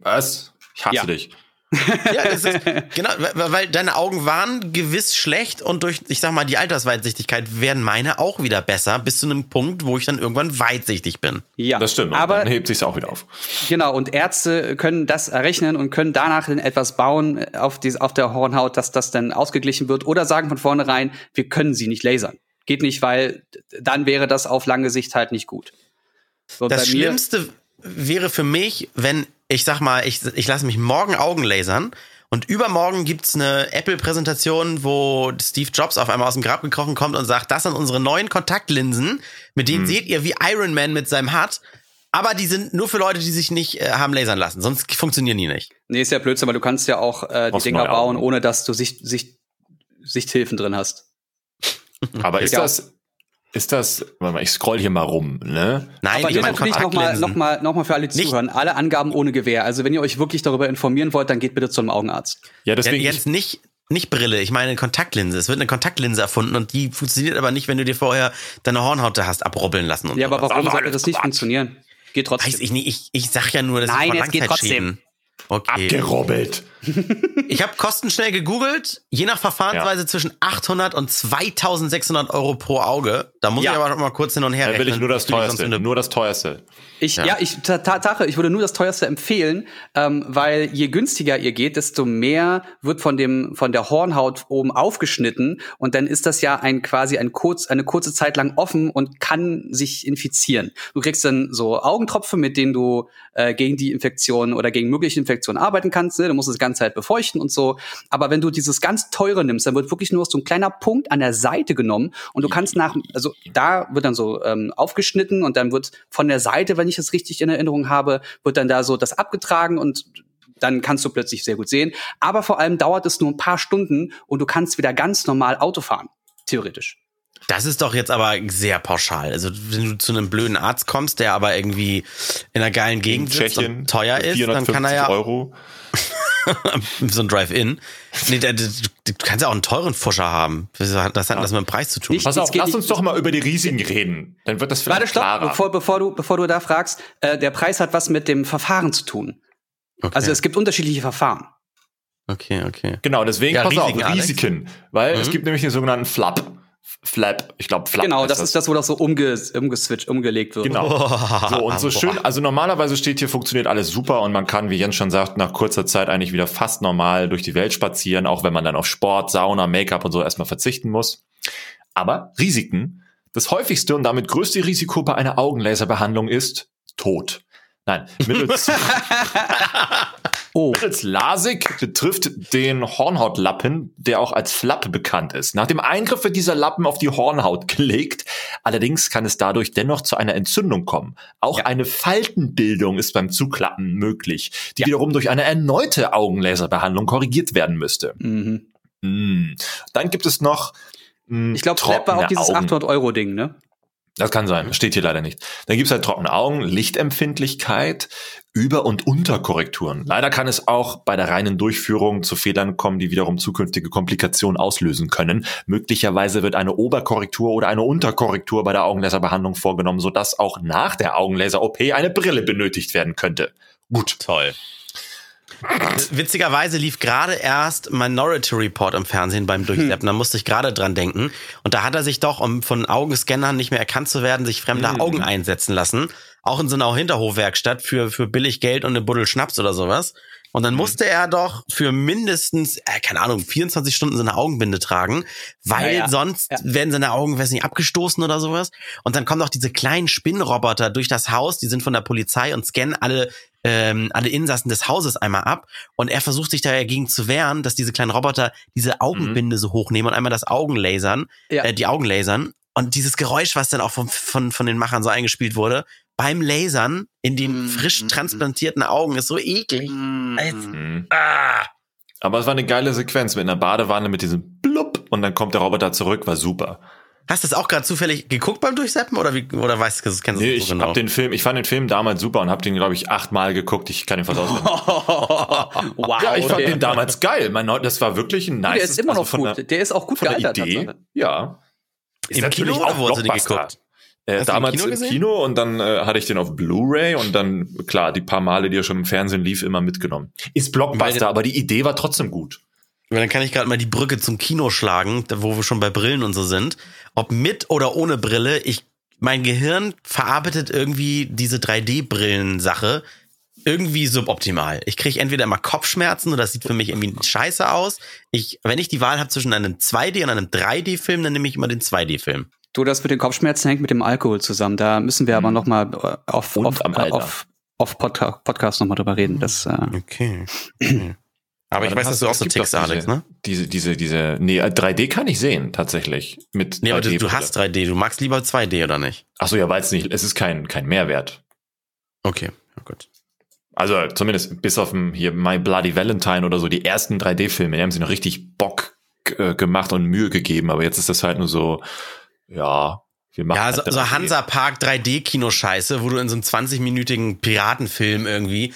Was? Ich hasse Ja. dich. Ja, das ist, genau, weil deine Augen waren gewiss schlecht und durch, ich sag mal, die Altersweitsichtigkeit werden meine auch wieder besser, bis zu einem Punkt, wo ich dann irgendwann weitsichtig bin. Ja, Das stimmt. Und Aber dann hebt sich's auch wieder auf. Genau, und Ärzte können das errechnen und können danach dann etwas bauen auf, die, auf der Hornhaut, dass das dann ausgeglichen wird oder sagen von vornherein, wir können sie nicht lasern. Geht nicht, weil dann wäre das auf lange Sicht halt nicht gut. So, Das bei mir- Schlimmste wäre für mich, wenn, ich sag mal, ich, ich lasse mich morgen Augen lasern und übermorgen gibt's eine Apple-Präsentation, wo Steve Jobs auf einmal aus dem Grab gekrochen kommt und sagt, das sind unsere neuen Kontaktlinsen, mit Hm. denen seht ihr, wie Iron Man mit seinem hat. Aber die sind nur für Leute, die sich nicht äh, haben lasern lassen. Sonst funktionieren die nicht. Nee, ist ja Blödsinn, weil du kannst ja auch äh, die Dinger bauen, ohne dass du Sicht, Sicht, Sichthilfen drin hast. Aber ist Ja. das, ist das, warte mal, ich scroll hier mal rum, ne? Nein, Aber ich meine natürlich nochmal noch mal, noch mal für alle die Nicht- zuhören. Alle Angaben ohne Gewähr. Also wenn ihr euch wirklich darüber informieren wollt, dann geht bitte zum Augenarzt. Ja, Ja, deswegen. jetzt nicht, nicht Brille, ich meine Kontaktlinse. Es wird eine Kontaktlinse erfunden und die funktioniert aber nicht, wenn du dir vorher deine Hornhaut hast abrubbeln lassen. Und Ja, aber warum sollte das nicht Quatsch. funktionieren? Geht trotzdem. Weiß ich nicht, ich, ich sag ja nur, dass Nein, ich es geht Langzeitschäden. Okay. Abgerobbelt. Ich habe kostenschnell gegoogelt, je nach Verfahrensweise zwischen 800 und 2600 Euro pro Auge. Da muss Ja. ich aber noch mal kurz hin und her Dann will ich rechnen. nur das teuerste. Nur das teuerste. Ich, ja. Ja. ich, Ta- Tatsache, ich würde nur das teuerste empfehlen, ähm, weil je günstiger ihr geht, desto mehr wird von dem, von der Hornhaut oben aufgeschnitten und dann ist das ja ein quasi ein kurz, eine kurze Zeit lang offen und kann sich infizieren. Du kriegst dann so Augentropfen, mit denen du äh, gegen die Infektion oder gegen mögliche Infektionen arbeiten kannst. Ne? Du musst es die ganze Zeit befeuchten und so. Aber wenn du dieses ganz teure nimmst, dann wird wirklich nur so ein kleiner Punkt an der Seite genommen und du kannst nach, also da wird dann so ähm, aufgeschnitten und dann wird von der Seite, wenn ich es richtig in Erinnerung habe, wird dann da so das abgetragen und dann kannst du plötzlich sehr gut sehen. Aber vor allem dauert es nur ein paar Stunden und du kannst wieder ganz normal Auto fahren. Theoretisch. Das ist doch jetzt aber sehr pauschal. Also wenn du zu einem blöden Arzt kommst, der aber irgendwie in einer geilen In Gegend sitzt Tschechien. und teuer ist, dann 450 kann er ja Euro. so ein Drive-In. Nee, du kannst ja auch einen teuren Fuscher haben. Das hat das hat das mit dem Preis zu tun. Ich- Pass auf, geht lass uns doch mal über die Risiken reden. Dann wird das vielleicht Warte, stopp, klarer. bevor, bevor, du, bevor du da fragst, äh, der Preis hat was mit dem Verfahren zu tun. Okay. Also es gibt unterschiedliche Verfahren. okay, okay. Genau, deswegen Ja, pass Risiken, auf, Alex. Risiken. Weil es Mhm. gibt nämlich den sogenannten Flap. Flap, ich glaube Flap. genau, heißt das ist das, wo das so umge umgeswitcht, umgelegt wird. Genau. So, und so schön, also normalerweise steht hier, funktioniert alles super und man kann, wie Jens schon sagt, nach kurzer Zeit eigentlich wieder fast normal durch die Welt spazieren, auch wenn man dann auf Sport, Sauna, Make-up und so erstmal verzichten muss. Aber Risiken, das häufigste und damit größte Risiko bei einer Augenlaserbehandlung ist Tod. Nein, mittels, Oh, mittels LASIK betrifft den Hornhautlappen, der auch als Flap bekannt ist. Nach dem Eingriff wird dieser Lappen auf die Hornhaut gelegt. Allerdings kann es dadurch dennoch zu einer Entzündung kommen. Auch eine Faltenbildung ist beim Zuklappen möglich, die wiederum durch eine erneute Augenlaserbehandlung korrigiert werden müsste. mhm. Mm. Dann gibt es noch mm, ich glaube, Flap war auch dieses Augen. 800 Euro Ding, ne? Das kann sein, steht hier leider nicht. Dann gibt's halt trockene Augen, Lichtempfindlichkeit, Über- und Unterkorrekturen. Leider kann es auch bei der reinen Durchführung zu Fehlern kommen, die wiederum zukünftige Komplikationen auslösen können. Möglicherweise wird eine Oberkorrektur oder eine Unterkorrektur bei der Augenlaserbehandlung vorgenommen, sodass auch nach der Augenlaser-OP eine Brille benötigt werden könnte. Gut. Toll. Witzigerweise lief gerade erst Minority Report im Fernsehen beim Durchseppen. Da musste ich gerade dran denken. Und da hat er sich doch, um von Augenscannern nicht mehr erkannt zu werden, sich fremde Mhm. Augen einsetzen lassen. Auch in so einer Hinterhofwerkstatt für, für billig Geld und eine Buddel Schnaps oder sowas. Und dann musste er doch für mindestens, äh, keine Ahnung, 24 Stunden so eine Augenbinde tragen, weil Ja, ja. sonst Ja. werden seine Augen, weiß nicht, abgestoßen oder sowas. Und dann kommen doch diese kleinen Spinnroboter durch das Haus, die sind von der Polizei und scannen alle ähm, alle Insassen des Hauses einmal ab und er versucht sich dagegen zu wehren, dass diese kleinen Roboter diese Augenbinde so hochnehmen und einmal das Augen lasern, Ja. äh, die Augen lasern und dieses Geräusch, was dann auch von, von, von den Machern so eingespielt wurde, beim Lasern in den Mm, frisch mm, transplantierten Augen ist so eklig. Mhm. Ah. Aber es war eine geile Sequenz mit einer Badewanne mit diesem Blub und dann kommt der Roboter zurück, war super. Hast du das auch gerade zufällig geguckt beim Durchseppen oder wie oder weißt du, kennst du Nee, das ich so genau? hab den Film, ich fand den Film damals super und hab den, glaube ich, achtmal geguckt. Ich kann ihn fast auswendig. wow. Ja, ich fand den damals geil. Mein, das war wirklich ein nice. Der ist immer noch von gut. Der, Der ist auch gut von der gealtert. Idee. Tatsache. Ja. Im Kino hast du den geguckt? Äh, Hast du im damals Kino im gesehen? Kino und dann äh, hatte ich den auf Blu-ray und dann, klar, die paar Male, die er schon im Fernsehen lief, immer mitgenommen. Ist Blockbuster, aber die Idee war trotzdem gut. Dann kann ich gerade mal die Brücke zum Kino schlagen, da wo wir schon bei Brillen und so sind. Ob mit oder ohne Brille, ich, mein Gehirn verarbeitet irgendwie diese 3D-Brillen-Sache irgendwie suboptimal. Ich kriege entweder immer Kopfschmerzen oder das sieht für mich irgendwie scheiße aus. Ich, wenn ich die Wahl habe zwischen einem 2D und einem 3D-Film, dann nehme ich immer den 2D-Film. Du, das mit den Kopfschmerzen hängt mit dem Alkohol zusammen. Da müssen wir aber noch mal äh, auf, Und auf, äh, auf, auf Podca Podcast noch mal drüber reden. Das, äh, Okay. Aber ich dann weiß, dass du auch so tickst, Alex, diese, ne? Diese, diese, diese, nee, äh, 3D kann ich sehen, tatsächlich. Mit Nee, aber du, 3D du -Brille. hast 3D, du magst lieber 2D, oder nicht? Ach so, ja, weil es nicht, es ist kein, kein Mehrwert. Okay, ja, gut. Also zumindest bis auf hier My Bloody Valentine oder so, die ersten 3D-Filme, die haben sie noch richtig Bock äh, gemacht und Mühe gegeben, aber jetzt ist das halt nur so, ja, wir machen Ja, so, halt so 3D. Hansa Park 3D-Kino-Scheiße, wo du in so einem 20-minütigen Piratenfilm irgendwie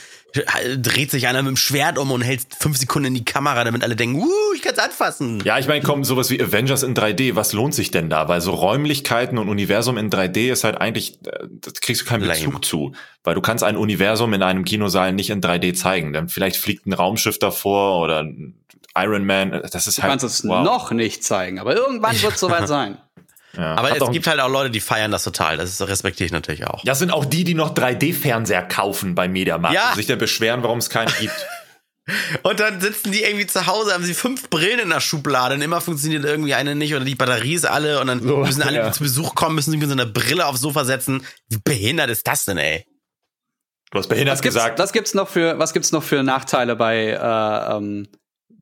dreht sich einer mit dem Schwert um und hält fünf Sekunden in die Kamera, damit alle denken, uh, ich kann's anfassen. Ja, ich meine, kommen sowas wie Avengers in 3D, was lohnt sich denn da? Weil so Räumlichkeiten und Universum in 3D ist halt eigentlich, äh, das kriegst du keinen Bezug Lame. zu. Weil du kannst ein Universum in einem Kinosaal nicht in 3D zeigen. Dann vielleicht fliegt ein Raumschiff davor oder ein Iron Man. Das ist Du halt. kannst es wow. noch nicht zeigen, aber irgendwann wird es soweit sein. Ja. Aber Hat es gibt halt auch Leute, die feiern das total. Das respektiere ich natürlich auch. Das sind auch die, die noch 3D-Fernseher kaufen bei Mediamarkt Ja. und sich dann beschweren, warum es keinen gibt. Und dann sitzen die irgendwie zu Hause, haben sie fünf Brillen in der Schublade und immer funktioniert irgendwie eine nicht oder die Batterie ist alle und dann So, müssen alle, ja. die zu Besuch kommen, müssen sich mit so einer Brille aufs Sofa setzen. Wie behindert ist das denn, ey? Du hast behindert Was gibt's, gesagt. was gibt's noch für, was gibt's noch für Nachteile bei, äh, ähm,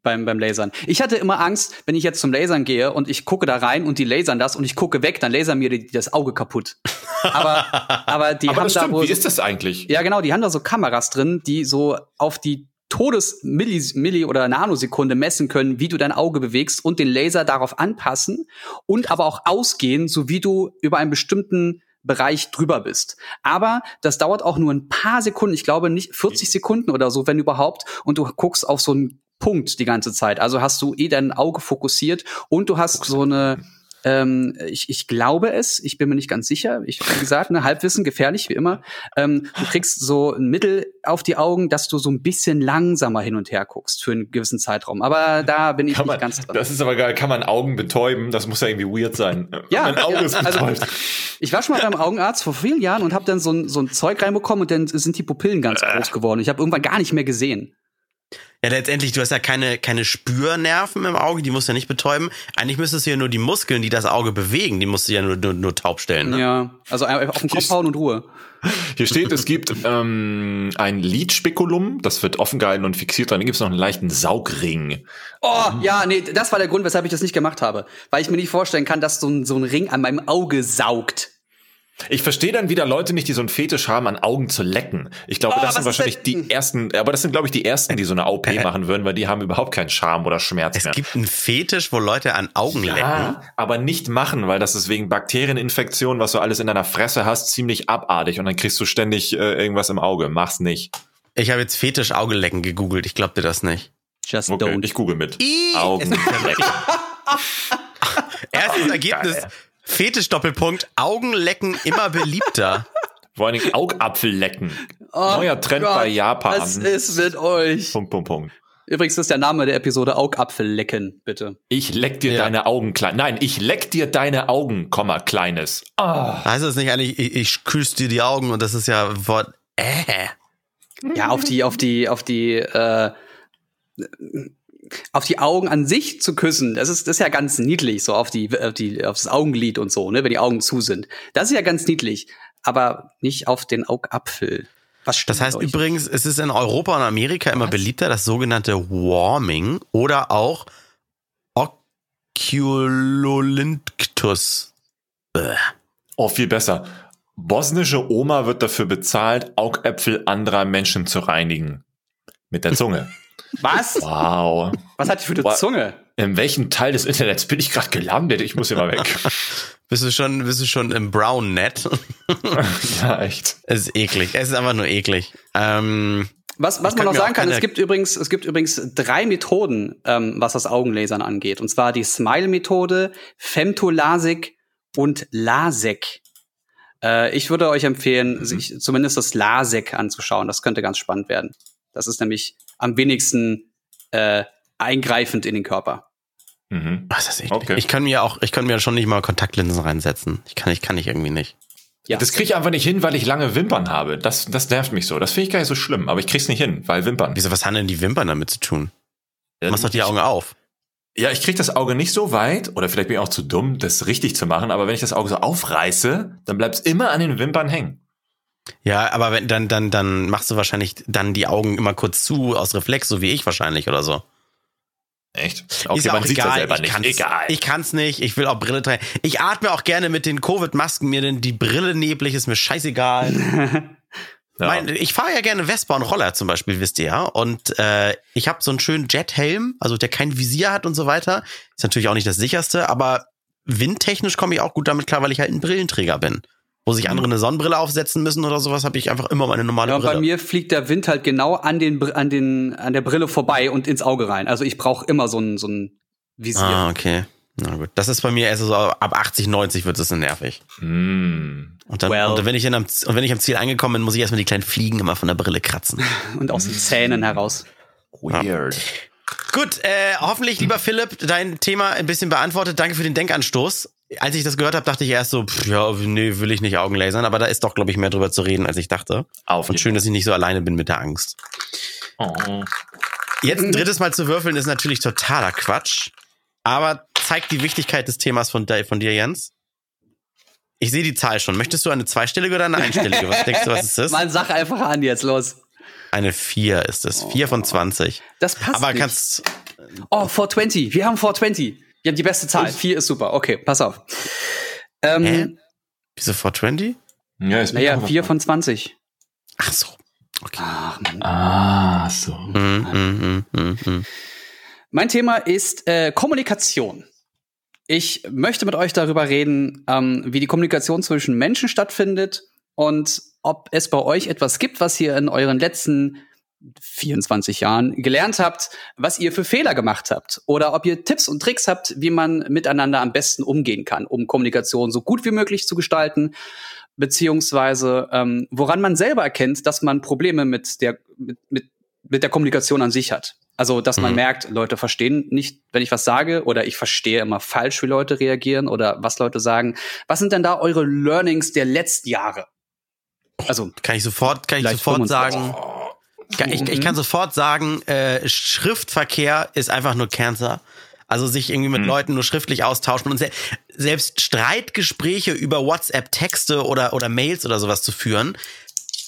beim, beim Lasern? Ich hatte immer Angst, wenn ich jetzt zum Lasern gehe und ich gucke da rein und die lasern das und ich gucke weg, dann lasern mir die, das Auge kaputt. Aber, aber die Aber haben das da wohl wie ist das eigentlich? ja genau, die haben da so Kameras drin, die so auf die Todes-Milli Milli oder Nanosekunde messen können, wie du dein Auge bewegst und den Laser darauf anpassen und aber auch ausgehen, so wie du über einen bestimmten Bereich drüber bist. Aber das dauert auch nur ein paar Sekunden, ich glaube nicht 40 Sekunden oder so, wenn überhaupt, und du guckst auf so einen Punkt die ganze Zeit. Also hast du eh dein Auge fokussiert und du hast so eine ähm, ich, ich glaube es, ich bin mir nicht ganz sicher. Ich, wie gesagt, ne, Halbwissen, gefährlich, wie immer. Ähm, du kriegst so ein Mittel auf die Augen, dass du so ein bisschen langsamer hin und her guckst für einen gewissen Zeitraum. Aber da bin ich Kann nicht man, ganz dran. das ist aber geil. Kann man Augen betäuben? Das muss ja irgendwie weird sein. Ja, mein Auge ja, ist also- betäubt. Ich war schon mal beim Augenarzt vor vielen Jahren und habe dann so ein, so ein Zeug reinbekommen und dann sind die Pupillen ganz Äh. groß geworden. Ich habe irgendwann gar nicht mehr gesehen. Ja, letztendlich, du hast ja keine, keine Spürnerven im Auge, die musst du ja nicht betäuben. Eigentlich müsstest du ja nur die Muskeln, die das Auge bewegen, die musst du ja nur, nur, nur taub stellen. Ne? Ja, also einfach auf den Kopf hauen und Ruhe. Hier steht, es gibt ähm, ein Lidspikulum, das wird offen gehalten und fixiert. Dann gibt es noch einen leichten Saugring. Oh, ja, nee, das war der Grund, weshalb ich das nicht gemacht habe. Weil ich mir nicht vorstellen kann, dass so ein, so ein Ring an meinem Auge saugt. Ich verstehe dann wieder Leute nicht, die so einen Fetisch haben, an Augen zu lecken. Ich glaube, Oh, das sind wahrscheinlich die ersten, aber das sind, glaube ich, die ersten, die so eine OP machen würden, weil die haben überhaupt keinen Charme oder Schmerz Es mehr. gibt einen Fetisch, wo Leute an Augen lecken. Ja, aber nicht machen, weil das ist wegen Bakterieninfektion, was du alles in deiner Fresse hast, ziemlich abartig und dann kriegst du ständig äh, irgendwas im Auge. Mach's nicht. Ich habe jetzt Fetisch Augelecken gegoogelt. Ich glaub dir das nicht. Just Okay, don't. ich google mit. Augen lecken. Erstes Ergebnis. Geil. Fetisch Doppelpunkt. Augenlecken immer beliebter. Vor allen Dingen Augapfel lecken. Oh Neuer Trend Gott, bei Japan. Was ist mit euch? Punkt, Punkt, Punkt. Übrigens ist der Name der Episode Augapfel lecken, bitte. Ich leck dir Ja. deine Augen klein. Nein, ich leck dir deine Augen, Komma, kleines. Heißt es nicht eigentlich, ich, ich küsse dir die Augen und das ist ja Wort, äh. Ja, auf die, auf die, auf die, äh, auf die Augen an sich zu küssen, das ist, das ist ja ganz niedlich, so auf die, auf die, auf das Augenlid und so, ne, wenn die Augen zu sind. Das ist ja ganz niedlich, aber nicht auf den Augapfel. Was Das heißt übrigens, es ist in Europa und Amerika immer beliebter, das sogenannte Warming oder auch Oculolinctus. Bäh. Oh, viel besser. Bosnische Oma wird dafür bezahlt, Augäpfel anderer Menschen zu reinigen. Mit der Zunge. Was? Wow. Was hat die für eine Boah. Zunge? In welchem Teil des Internets bin ich gerade gelandet? Ich muss hier mal weg. Bist du schon, bist du schon im Brown Net? ja, echt. es ist eklig. Es ist einfach nur eklig. Ähm, Was, was man noch sagen kann, es gibt übrigens, es gibt übrigens drei Methoden, ähm, was das Augenlasern angeht. Und zwar die Smile-Methode, Femtolasik und LASEK. Äh, ich würde euch empfehlen, sich zumindest das LASEK anzuschauen. Das könnte ganz spannend werden. Das ist nämlich am wenigsten äh, eingreifend in den Körper. Mhm. was ist eklig. Okay. Ich kann mir auch, ich kann mir schon nicht mal Kontaktlinsen reinsetzen. Ich kann, ich kann ich irgendwie nicht. Ja. Das kriege ich einfach nicht hin, weil ich lange Wimpern habe. Das, das nervt mich so. Das finde ich gar nicht so schlimm, aber ich krieg's nicht hin, weil Wimpern. Wieso, was haben denn die Wimpern damit zu tun? Du machst doch die Augen auf. Ja, ich krieg das Auge nicht so weit, oder vielleicht bin ich auch zu dumm, das richtig zu machen, aber wenn ich das Auge so aufreiße, dann bleibt's immer an den Wimpern hängen. Ja, aber wenn, dann, dann, dann machst du wahrscheinlich dann die Augen immer kurz zu aus Reflex, so wie ich wahrscheinlich oder so. Echt? ist Okay, ja man auch egal. selber ich nicht. Kann's, Egal. Ich kann's nicht. Ich will auch Brille tragen. Ich atme auch gerne mit den Covid-Masken mir denn die Brille neblig, ist mir scheißegal. Ja. Mein, ich fahre ja gerne Vespa und Roller zum Beispiel, wisst ihr ja. Und äh, ich habe so einen schönen Jethelm, also der kein Visier hat und so weiter. Ist natürlich auch nicht das sicherste, aber windtechnisch komme ich auch gut damit klar, weil ich halt ein Brillenträger bin. Wo sich andere eine Sonnenbrille aufsetzen müssen oder sowas, habe ich einfach immer meine normale Ja, und Brille. bei mir fliegt der Wind halt genau an den an den an der Brille vorbei und ins Auge rein. Also ich brauche immer so ein so ein Visier. ah, okay. Na gut. Das ist bei mir erst so ab 80, 90 wird es dann nervig. Hm. Und dann, Well. und wenn ich dann am, und wenn ich am Ziel angekommen bin, muss ich erstmal die kleinen Fliegen immer von der Brille kratzen. Und aus den Zähnen heraus. Weird. Gut, äh, hoffentlich, lieber Philipp, dein Thema ein bisschen beantwortet. Danke für den Denkanstoß. Als ich das gehört habe, dachte ich erst so, pff, ja, nee, will ich nicht Augenlasern, aber da ist doch, glaube ich, mehr drüber zu reden, als ich dachte. Auf Und schön, dass ich nicht so alleine bin mit der Angst. Oh. Jetzt ein drittes Mal zu würfeln ist natürlich totaler Quatsch, aber zeigt die Wichtigkeit des Themas von, de- von dir, Jens. Ich sehe die Zahl schon. Möchtest du eine zweistellige oder eine einstellige? Was denkst du, was ist das? Mal sag einfach an jetzt los. Eine 4 ist es. 4 von 20. Das passt Aber nicht. kannst, Oh, 420. Wir haben 420. Wir haben die beste Zahl. 4 ist super. Okay, pass auf. Ähm, Hä? wieso 420? Ja, ist mir naja, auch 4 was- von 20. Ach so. Okay. Ach, Mann. Ah, so. Mhm, mhm, mhm, mhm. Mein Thema ist äh, Kommunikation. Ich möchte mit euch darüber reden, ähm, wie die Kommunikation zwischen Menschen stattfindet und ob es bei euch etwas gibt, was ihr in euren letzten 24 Jahren gelernt habt, was ihr für Fehler gemacht habt oder ob ihr Tipps und Tricks habt, wie man miteinander am besten umgehen kann, um Kommunikation so gut wie möglich zu gestalten, beziehungsweise ähm, woran man selber erkennt, dass man Probleme mit der mit, mit, mit der Kommunikation an sich hat. Also, dass man Mhm. merkt, Leute verstehen nicht, wenn ich was sage, oder ich verstehe immer falsch, wie Leute reagieren oder was Leute sagen. Was sind denn da eure Learnings der letzten Jahre? Also, Kann ich sofort, kann ich sofort 25. sagen, kann, ich, ich kann sofort sagen, äh, Schriftverkehr ist einfach nur Cancer. Also sich irgendwie mit Mhm. Leuten nur schriftlich austauschen und se selbst Streitgespräche über WhatsApp-Texte oder, oder Mails oder sowas zu führen.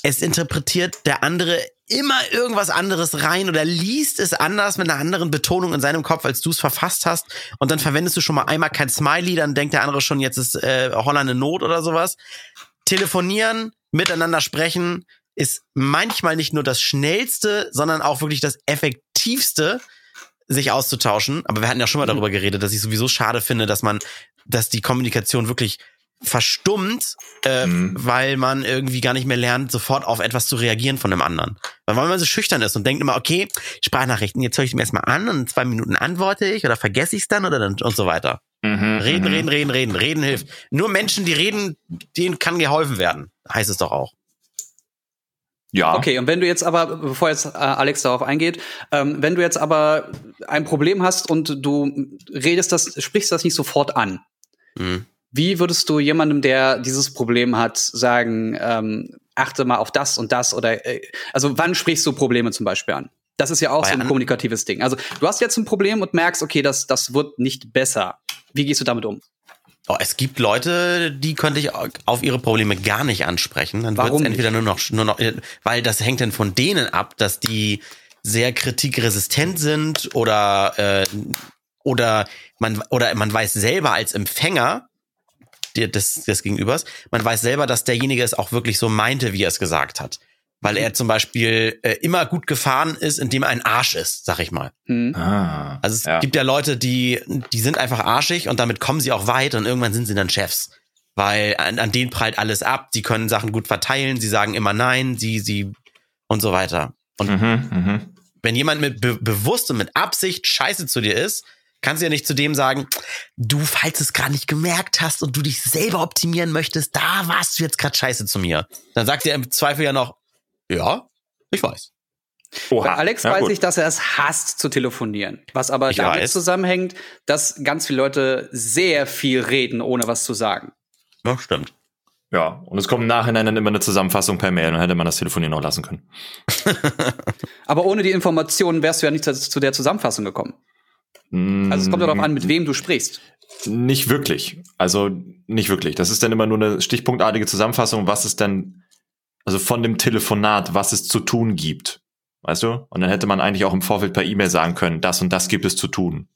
Es interpretiert der andere immer irgendwas anderes rein oder liest es anders mit einer anderen Betonung in seinem Kopf, als du es verfasst hast. Und dann verwendest du schon mal einmal kein Smiley, dann denkt der andere schon, jetzt ist äh, Holland in Not oder sowas. Telefonieren, miteinander sprechen ist manchmal nicht nur das schnellste, sondern auch wirklich das effektivste, sich auszutauschen. Aber wir hatten ja schon mal darüber geredet, dass ich sowieso schade finde, dass man, dass die Kommunikation wirklich verstummt, äh, Mhm. weil man irgendwie gar nicht mehr lernt, sofort auf etwas zu reagieren von dem anderen. Weil man so schüchtern ist und denkt immer, okay, Sprachnachrichten, jetzt höre ich mir erstmal an und in zwei Minuten antworte ich oder vergesse ich es dann oder dann und so weiter. Mhm, Reden, mhm. reden, reden, reden. Reden hilft. Nur Menschen, die reden, denen kann geholfen werden. Heißt es doch auch. Ja. okay, und wenn du jetzt aber, bevor jetzt äh, Alex darauf eingeht, ähm, wenn du jetzt aber ein Problem hast und du redest das, sprichst das nicht sofort an, Mhm. Wie würdest du jemandem, der dieses Problem hat, sagen, ähm, achte mal auf das und das oder äh, also wann sprichst du Probleme zum Beispiel an? Das ist ja auch Bei so ein kommunikatives Ding. Also du hast jetzt ein Problem und merkst, okay, das, das wird nicht besser. Wie gehst du damit um? Oh, es gibt Leute, die könnte ich auf ihre Probleme gar nicht ansprechen. Dann wird es entweder nur noch, nur noch, weil das hängt dann von denen ab, dass die sehr kritikresistent sind oder äh, oder man oder man weiß selber als Empfänger des, des Gegenübers, man weiß selber, dass derjenige es auch wirklich so meinte, wie er es gesagt hat. Weil er zum Beispiel äh, immer gut gefahren ist, indem er ein Arsch ist, sag ich mal. Hm? Ah, Also es ja. gibt ja Leute, die, die sind einfach arschig und damit kommen sie auch weit und irgendwann sind sie dann Chefs. Weil an, an denen prallt alles ab, die können Sachen gut verteilen, sie sagen immer nein, sie, sie und so weiter. Und Mhm, mhm. wenn jemand mit be bewusst und mit Absicht scheiße zu dir ist, kannst du ja nicht zu dem sagen, du, falls du es gerade nicht gemerkt hast und du dich selber optimieren möchtest, da warst du jetzt gerade scheiße zu mir. Dann sagt er im Zweifel ja noch, ja, ich weiß. Oha. Bei Alex Ja, weiß gut. ich, dass er es hasst zu telefonieren. Was aber Ich damit weiß. zusammenhängt, dass ganz viele Leute sehr viel reden, ohne was zu sagen. Ja, stimmt. Ja, und es kommt im Nachhinein dann immer eine Zusammenfassung per Mail, dann hätte man das Telefonieren auch lassen können. Aber ohne die Informationen wärst du ja nicht zu- der Zusammenfassung gekommen. Also es kommt ja darauf an, mit wem du sprichst. Nicht wirklich. Also nicht wirklich. Das ist dann immer nur eine stichpunktartige Zusammenfassung, was es denn, also von dem Telefonat, was es zu tun gibt. Weißt du? Und dann hätte man eigentlich auch im Vorfeld per E-Mail sagen können, das und das gibt es zu tun.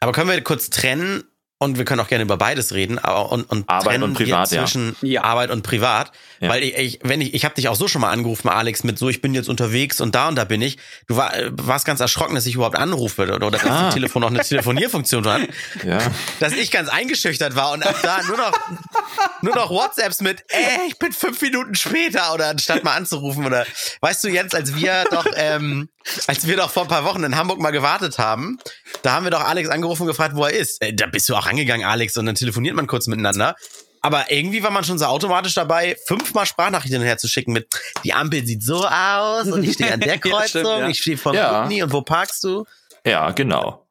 Aber können wir kurz trennen, und wir können auch gerne über beides reden, aber und, und Arbeit und Privat, ja. zwischen ja. Arbeit und Privat, ja. weil ich, ich wenn ich ich habe dich auch so schon mal angerufen, Alex, mit so ich bin jetzt unterwegs und da und da bin ich. Du war, warst ganz erschrocken, dass ich überhaupt anrufe oder, oder dass ah. das Telefon auch eine Telefonierfunktion hat. Ja. Dass ich ganz eingeschüchtert war und ab da nur noch nur noch WhatsApps mit, ey, ich bin fünf Minuten später oder anstatt mal anzurufen oder weißt du Jens, als wir doch ähm, als wir doch vor ein paar Wochen in Hamburg mal gewartet haben, da haben wir doch Alex angerufen und gefragt, wo er ist. Äh, da bist du auch rangegangen, Alex, und dann telefoniert man kurz miteinander. Aber irgendwie war man schon so automatisch dabei, fünfmal Sprachnachrichten herzuschicken mit, die Ampel sieht so aus und ich stehe an der Kreuzung, ja, stimmt, ja. ich stehe vor ja. Putney und wo parkst du? Ja, genau.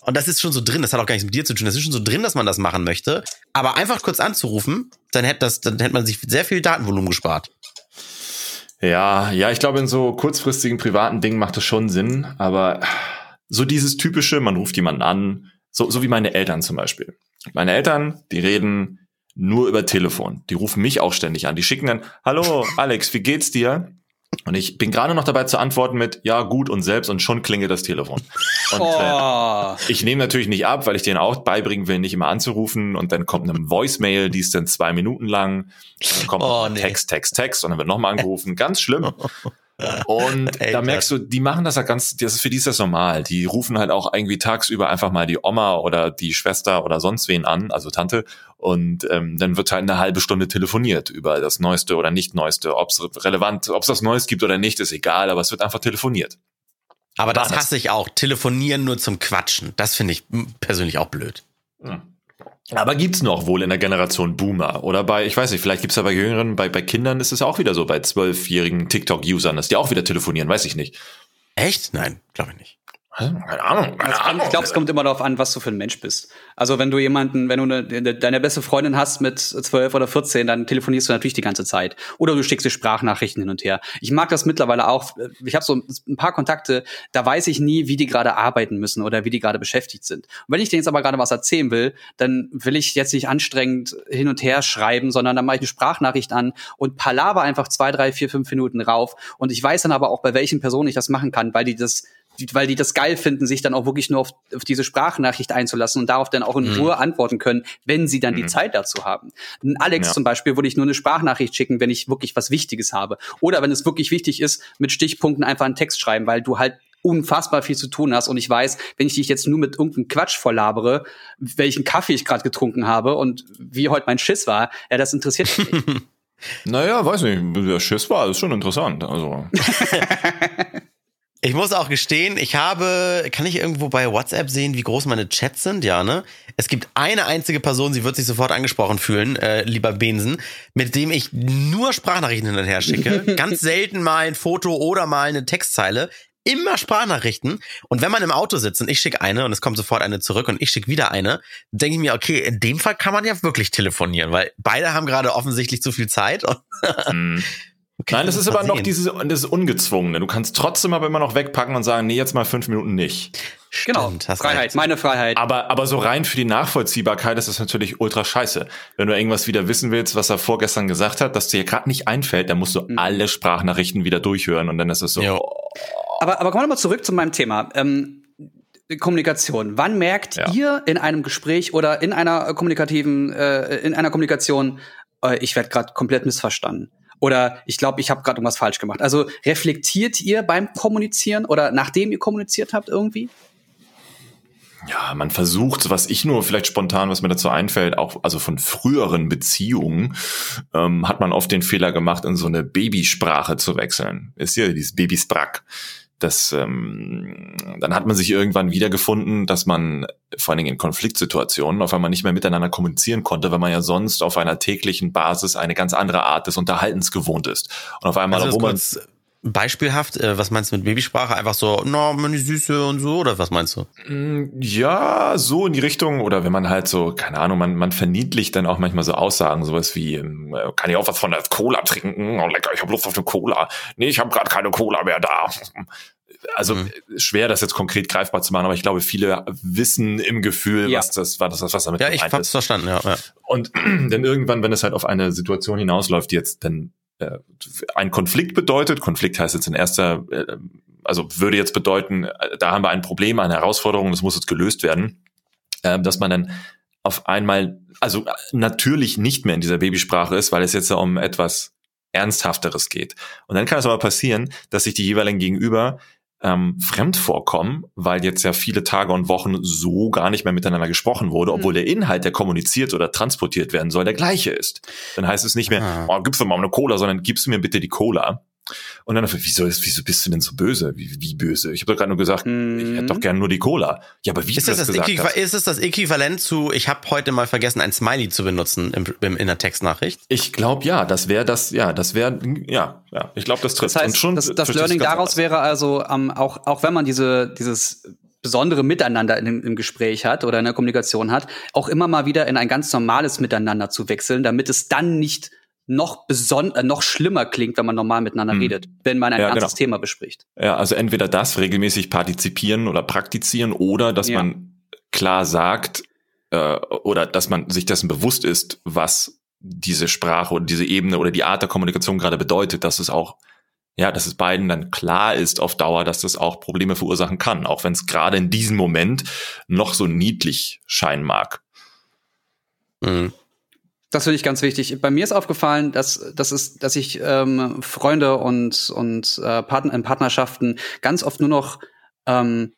Und das ist schon so drin, das hat auch gar nichts mit dir zu tun, das ist schon so drin, dass man das machen möchte. Aber einfach kurz anzurufen, dann hätte, das, dann hätte man sich sehr viel Datenvolumen gespart. Ja, ja, ich glaube, in so kurzfristigen privaten Dingen macht das schon Sinn, aber so dieses typische, man ruft jemanden an, so, so wie meine Eltern zum Beispiel. Meine Eltern, die reden nur über Telefon. Die rufen mich auch ständig an. Die schicken dann, hallo Alex, wie geht's dir? Und ich bin gerade noch dabei zu antworten mit ja gut und selbst und schon klingelt das Telefon. Und oh. äh, ich nehme natürlich nicht ab, weil ich denen auch beibringen will, nicht immer anzurufen. Und dann kommt eine Voicemail, die ist dann zwei Minuten lang. Dann kommt oh, nee. Text, Text, Text und dann wird nochmal angerufen. Ganz schlimm. Und da merkst du, die machen das ja ganz, das ist für die ist das normal. Die rufen halt auch irgendwie tagsüber einfach mal die Oma oder die Schwester oder sonst wen an, also Tante, und ähm, dann wird halt eine halbe Stunde telefoniert über das Neueste oder nicht Neueste, ob es relevant, ob es was Neues gibt oder nicht, ist egal, aber es wird einfach telefoniert. Aber das hasse ich auch. Telefonieren nur zum Quatschen. Das finde ich persönlich auch blöd. Ja. Aber gibt's noch wohl in der Generation Boomer? Oder bei, ich weiß nicht, vielleicht gibt's ja bei Jüngeren, bei, bei Kindern ist es auch wieder so, bei zwölfjährigen TikTok-Usern, dass die auch wieder telefonieren, weiß ich nicht. Echt? Nein, glaube ich nicht. Keine Ahnung. Keine Ahnung. Ich glaube, es kommt immer darauf an, was du für ein Mensch bist. Also wenn du jemanden, wenn du eine, deine beste Freundin hast mit zwölf oder 14, dann telefonierst du natürlich die ganze Zeit. Oder du schickst dir Sprachnachrichten hin und her. Ich mag das mittlerweile auch. Ich habe so ein paar Kontakte, da weiß ich nie, wie die gerade arbeiten müssen oder wie die gerade beschäftigt sind. Und wenn ich denen jetzt aber gerade was erzählen will, dann will ich jetzt nicht anstrengend hin und her schreiben, sondern dann mache ich eine Sprachnachricht an und palaver einfach zwei, drei, vier, fünf Minuten rauf. Und ich weiß dann aber auch, bei welchen Personen ich das machen kann, weil die das weil die das geil finden, sich dann auch wirklich nur auf, auf diese Sprachnachricht einzulassen und darauf dann auch in mhm. Ruhe antworten können, wenn sie dann mhm. die Zeit dazu haben. Alex ja. zum Beispiel würde ich nur eine Sprachnachricht schicken, wenn ich wirklich was Wichtiges habe. Oder wenn es wirklich wichtig ist, mit Stichpunkten einfach einen Text schreiben, weil du halt unfassbar viel zu tun hast und ich weiß, wenn ich dich jetzt nur mit irgendeinem Quatsch volllabere, welchen Kaffee ich gerade getrunken habe und wie heute mein Schiss war, ja, das interessiert mich nicht. Naja, weiß nicht, der Schiss war, ist schon interessant. Also. Ich muss auch gestehen, ich habe, kann ich irgendwo bei WhatsApp sehen, wie groß meine Chats sind? Ja, ne? Es gibt eine einzige Person, sie wird sich sofort angesprochen fühlen, äh, lieber Bensen, mit dem ich nur Sprachnachrichten hin und her schicke. Ganz selten mal ein Foto oder mal eine Textzeile. Immer Sprachnachrichten. Und wenn man im Auto sitzt und ich schicke eine und es kommt sofort eine zurück und ich schicke wieder eine, denke ich mir, okay, in dem Fall kann man ja wirklich telefonieren, weil beide haben gerade offensichtlich zu viel Zeit. mm. Okay, Nein, das ist aber noch dieses das Ungezwungene. Du kannst trotzdem aber immer noch wegpacken und sagen, nee, jetzt mal fünf Minuten nicht. Genau, Freiheit, recht. meine Freiheit. Aber, aber so rein für die Nachvollziehbarkeit ist das natürlich ultra scheiße. Wenn du irgendwas wieder wissen willst, was er vorgestern gesagt hat, dass dir gerade nicht einfällt, dann musst du mhm. alle Sprachnachrichten wieder durchhören und dann ist es so. Oh. Aber, aber kommen wir mal zurück zu meinem Thema. Ähm, Kommunikation. Wann merkt ja. ihr in einem Gespräch oder in einer kommunikativen, äh, in einer Kommunikation, äh, ich werde gerade komplett missverstanden? Oder ich glaube, ich habe gerade irgendwas falsch gemacht. Also reflektiert ihr beim Kommunizieren oder nachdem ihr kommuniziert habt irgendwie? Ja, man versucht, was ich nur vielleicht spontan, was mir dazu einfällt, auch also von früheren Beziehungen, ähm, hat man oft den Fehler gemacht, in so eine Babysprache zu wechseln. Ist hier dieses Babysprack das, ähm, dann hat man sich irgendwann wiedergefunden, dass man vor allen Dingen in Konfliktsituationen auf einmal nicht mehr miteinander kommunizieren konnte, weil man ja sonst auf einer täglichen Basis eine ganz andere Art des Unterhaltens gewohnt ist. Und auf einmal, also wo man beispielhaft, äh, was meinst du mit Babysprache? Einfach so, no, meine Süße und so, oder was meinst du? Mm, ja, so in die Richtung, oder wenn man halt so, keine Ahnung, man, man verniedlicht dann auch manchmal so Aussagen, sowas wie, ähm, kann ich auch was von der Cola trinken? Oh, lecker, ich habe Lust auf eine Cola. Nee, ich habe gerade keine Cola mehr da. Also mhm. schwer, das jetzt konkret greifbar zu machen, aber ich glaube, viele wissen im Gefühl, ja. was das war, das, was damit Ja, ich hab's verstanden, ja. ja. Und dann irgendwann, wenn es halt auf eine Situation hinausläuft, die jetzt dann äh, ein Konflikt bedeutet. Konflikt heißt jetzt in erster, äh, also würde jetzt bedeuten, äh, da haben wir ein Problem, eine Herausforderung, das muss jetzt gelöst werden, äh, dass man dann auf einmal, also natürlich nicht mehr in dieser Babysprache ist, weil es jetzt um etwas Ernsthafteres geht. Und dann kann es aber passieren, dass sich die jeweiligen Gegenüber ähm, fremd vorkommen, weil jetzt ja viele Tage und Wochen so gar nicht mehr miteinander gesprochen wurde, obwohl der Inhalt, der kommuniziert oder transportiert werden soll, der gleiche ist. Dann heißt es nicht mehr, Ah. oh, gibst du mal eine Cola, sondern gibst du mir bitte die Cola. Und dann, wieso, ist, wieso bist du denn so böse? Wie, wie böse? Ich habe doch gerade nur gesagt, Mhm. ich hätte doch gern nur die Cola. Ja, aber wie Ist du das, das, das gesagt hast. ist es das Äquivalent zu, ich habe heute mal vergessen, ein Smiley zu benutzen im, im, in der Textnachricht? Ich glaube ja, das wäre das, ja, das wäre, ja, ja. Ich glaube, das trifft. Das heißt, Und schon das, das Learning ganz daraus wäre also, ähm, auch, auch wenn man diese, dieses besondere Miteinander in, im Gespräch hat oder in der Kommunikation hat, auch immer mal wieder in ein ganz normales Miteinander zu wechseln, damit es dann nicht noch beson äh, noch schlimmer klingt, wenn man normal miteinander Hm. redet, wenn man ein Ja, ernstes genau. Thema bespricht. Ja, also entweder das regelmäßig partizipieren oder praktizieren oder dass Ja. man klar sagt äh, oder dass man sich dessen bewusst ist, was diese Sprache oder diese Ebene oder die Art der Kommunikation gerade bedeutet, dass es auch ja, dass es beiden dann klar ist auf Dauer, dass das auch Probleme verursachen kann, auch wenn es gerade in diesem Moment noch so niedlich scheinen mag. Mhm. Das finde ich ganz wichtig. Bei mir ist aufgefallen, dass, dass, es, dass ich ähm, Freunde und, und äh, Partner, in Partnerschaften ganz oft nur noch ähm,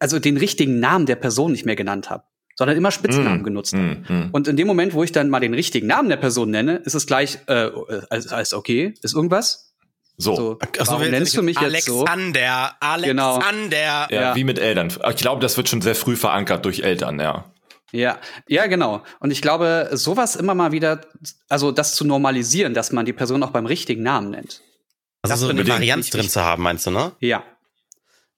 also den richtigen Namen der Person nicht mehr genannt habe, sondern immer Spitznamen Mm, genutzt habe. mm, mm. Und in dem Moment, wo ich dann mal den richtigen Namen der Person nenne, ist es gleich, äh, alles, alles okay, ist irgendwas? So. So, Ach so, warum nennst du mich jetzt so? Alexander, Genau. Alexander. Ja, Ja. wie mit Eltern. Ich glaube, das wird schon sehr früh verankert durch Eltern, ja. Ja, ja, genau. Und ich glaube, sowas immer mal wieder, also das zu normalisieren, dass man die Person auch beim richtigen Namen nennt. Also Das so eine Varianz drin zu haben, meinst du, ne? Ja.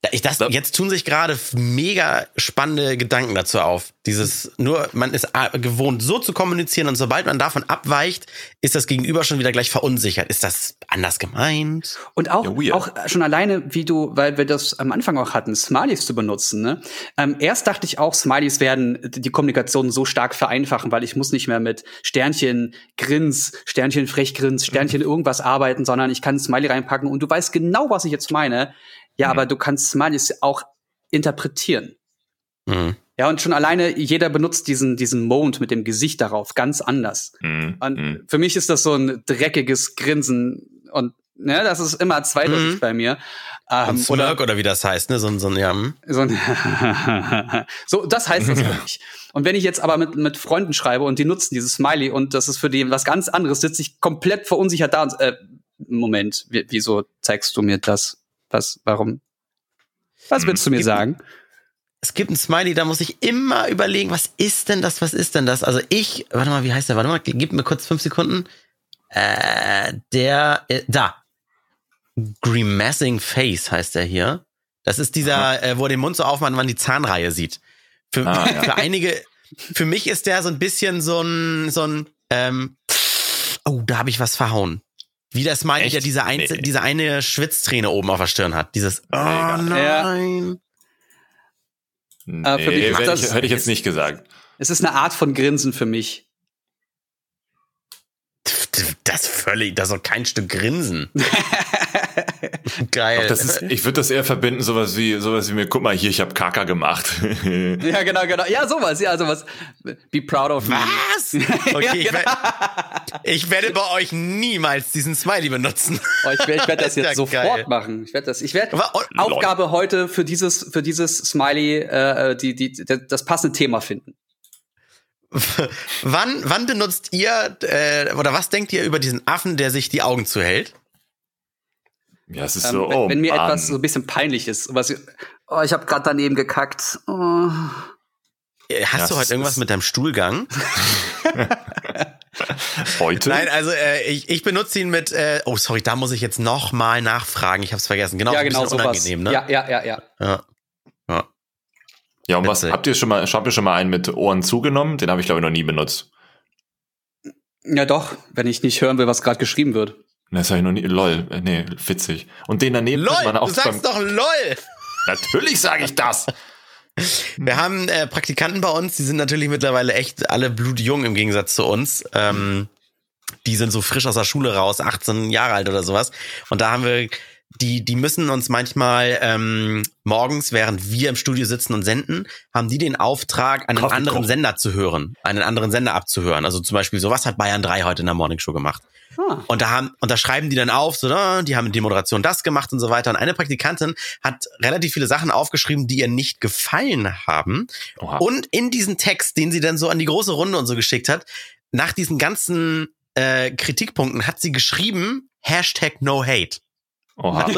Ja, ich, das, Da- jetzt tun sich gerade mega spannende Gedanken dazu auf. Dieses, nur, man ist äh, gewohnt, so zu kommunizieren und sobald man davon abweicht, ist das Gegenüber schon wieder gleich verunsichert. Ist das anders gemeint? Und auch, Ja, auch schon alleine, wie du, weil wir das am Anfang auch hatten, Smileys zu benutzen. Ne? Ähm, erst dachte ich auch, Smileys werden die Kommunikation so stark vereinfachen, weil ich muss nicht mehr mit Sternchen Grins, Sternchen Frechgrins, Sternchen irgendwas arbeiten, sondern ich kann ein Smiley reinpacken und du weißt genau, was ich jetzt meine. Ja, Mhm. aber du kannst Smileys auch interpretieren. Mhm. Ja, und schon alleine, jeder benutzt diesen, diesen Mond mit dem Gesicht darauf ganz anders. Mm, Und mm. für mich ist das so ein dreckiges Grinsen und ne, das ist immer zweideutig Mhm. bei mir. Ein Ähm, Smirk oder wie das heißt, ne? So, ein- so ein, ja. hm. so, ein so, das heißt das für mich. Und wenn ich jetzt aber mit, mit Freunden schreibe und die nutzen dieses Smiley und das ist für die was ganz anderes, sitze ich komplett verunsichert da und äh, Moment, wie- wieso zeigst du mir das? Was, warum? Was Hm. willst du mir Gib- sagen? Es gibt ein Smiley, da muss ich immer überlegen, was ist denn das, was ist denn das? Also ich, warte mal, wie heißt der? Warte mal, gib mir kurz fünf Sekunden. Äh, der, äh, da. Grimacing Face heißt der hier. Das ist dieser, äh, wo er den Mund so aufmacht und man die Zahnreihe sieht. Für, Ah, ja. für einige, für mich ist der so ein bisschen so ein, so ein, ähm, oh, da habe ich was verhauen. Wie das Echt? der diese, ein, Nee. diese eine Schwitzträne oben auf der Stirn hat. Dieses, oh nein. Nee, Äh, für mich macht hätte das- ich, hätte ich jetzt nicht gesagt. Es ist eine Art von Grinsen für mich. Das völlig, das ist doch kein Stück Grinsen. Geil. Doch, ist, ich würde das eher verbinden, sowas wie, sowas wie mir, guck mal hier, ich habe Kaka gemacht. Ja, genau, genau. Ja, sowas, ja, sowas. Be proud of me. Was? Okay, Ja, ich, genau. werd, ich werde bei euch niemals diesen Smiley benutzen. Oh, ich werde ich werd das Ist ja jetzt sofort geil. machen. Ich werde das. Ich werde oh, Aufgabe heute für dieses für dieses Smiley äh, die, die, die das passende Thema finden. wann, wann benutzt ihr äh, oder was denkt ihr über diesen Affen, der sich die Augen zuhält? Ja, es ist Ähm, so, wenn, oh wenn mir Mann. etwas so ein bisschen peinlich ist, was oh, ich habe gerade daneben gekackt. Oh. Äh, Hast Ja, du heute irgendwas mit deinem Stuhlgang? Heute? Nein, also äh, ich, ich benutze ihn mit. Äh, oh, sorry, da muss ich jetzt noch mal nachfragen. Ich habe es vergessen. Genau, ja, genau sowas. unangenehm, ne? Ja, ja, ja, ja. ja. ja. ja, und was, Witzig. habt ihr schon mal, habt ihr schon mal einen mit Ohren zugenommen? Den habe ich glaube ich noch nie benutzt. Ja, doch, wenn ich nicht hören will, was gerade geschrieben wird. Das habe ich noch nie, lol, äh, nee, witzig. Und den daneben LOL, man auch du sagst doch LOL! Natürlich sage ich das. Wir haben äh, Praktikanten bei uns, die sind natürlich mittlerweile echt alle blutjung im Gegensatz zu uns. Ähm, die sind so frisch aus der Schule raus, 18 Jahre alt oder sowas. Und da haben wir die, die müssen uns manchmal ähm, morgens, während wir im Studio sitzen und senden, haben die den Auftrag, einen Coffee anderen. Sender zu hören, einen anderen Sender abzuhören. Also zum Beispiel, so was hat Bayern 3 heute in der Morningshow gemacht? Ah. Und da haben, und da schreiben die dann auf, so, die haben die Moderation das gemacht und so weiter. Und eine Praktikantin hat relativ viele Sachen aufgeschrieben, die ihr nicht gefallen haben. Oha. Und in diesen Text, den sie dann so an die große Runde und so geschickt hat, nach diesen ganzen äh, Kritikpunkten hat sie geschrieben, Hashtag no hate. Oha.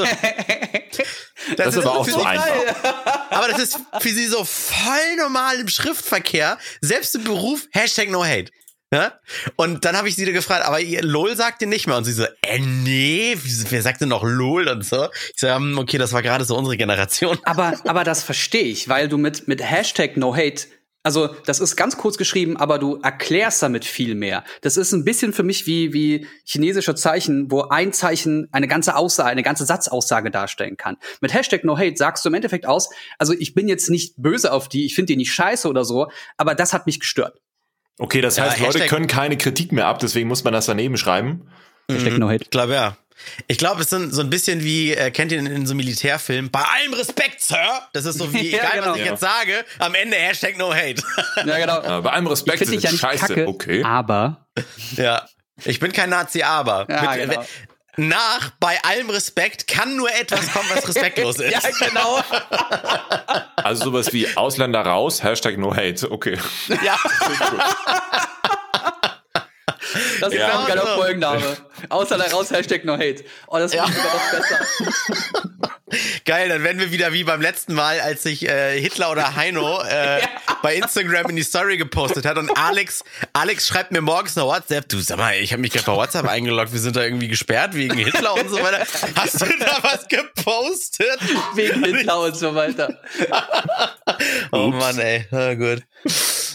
Das ist aber auch so einfach. Aber das ist für sie so voll normal im Schriftverkehr, selbst im Beruf, Hashtag no hate. Ja? Und dann habe ich sie gefragt, aber ihr LOL sagt ihr nicht mehr. Und sie so, äh, nee, wer sagt denn noch LOL und so? Ich so, hm, okay, das war gerade so unsere Generation. Aber, aber das verstehe ich, weil du mit, mit Hashtag No Hate, also das ist ganz kurz geschrieben, aber du erklärst damit viel mehr. Das ist ein bisschen für mich wie, wie chinesische Zeichen, wo ein Zeichen eine ganze Aussage, eine ganze Satzaussage darstellen kann. Mit Hashtag No Hate sagst du im Endeffekt aus, also ich bin jetzt nicht böse auf die, ich finde die nicht scheiße oder so, aber das hat mich gestört. Okay, das Ja, heißt, Leute Hashtag- können keine Kritik mehr ab, deswegen muss man das daneben schreiben. Hashtag No Hate. Ich glaube, ja. Ich glaube, es sind so ein bisschen wie, äh, kennt ihr in, in so Militärfilmen, bei allem Respekt, Sir. Das ist so wie, Ja, egal genau. was ich Ja. jetzt sage, am Ende Hashtag no hate. Ja, genau. Äh, bei allem Respekt, ja ist nicht scheiße. kacke, Okay. aber ja. Ich bin kein Nazi, aber. Ja, Mit- genau. Nach, bei allem Respekt, kann nur etwas kommen, was respektlos ist. ja, genau. Also sowas wie Ausländer raus, Hashtag no hate. Okay. ja. Das ist Genau ein geiler. Folgenname. Außer da raus, Hashtag No Hate. Oh, das Ja. ich sogar noch besser. Geil, dann werden wir wieder wie beim letzten Mal, als sich äh, Hitler oder Heino äh, bei Instagram in die Story gepostet hat und Alex, Alex schreibt mir morgens eine WhatsApp, du sag mal, ich habe mich gerade bei WhatsApp eingeloggt, wir sind da irgendwie gesperrt wegen Hitler und so weiter. Hast du da was gepostet? Wegen Hitler und so weiter. Oh Mann, ey, na gut.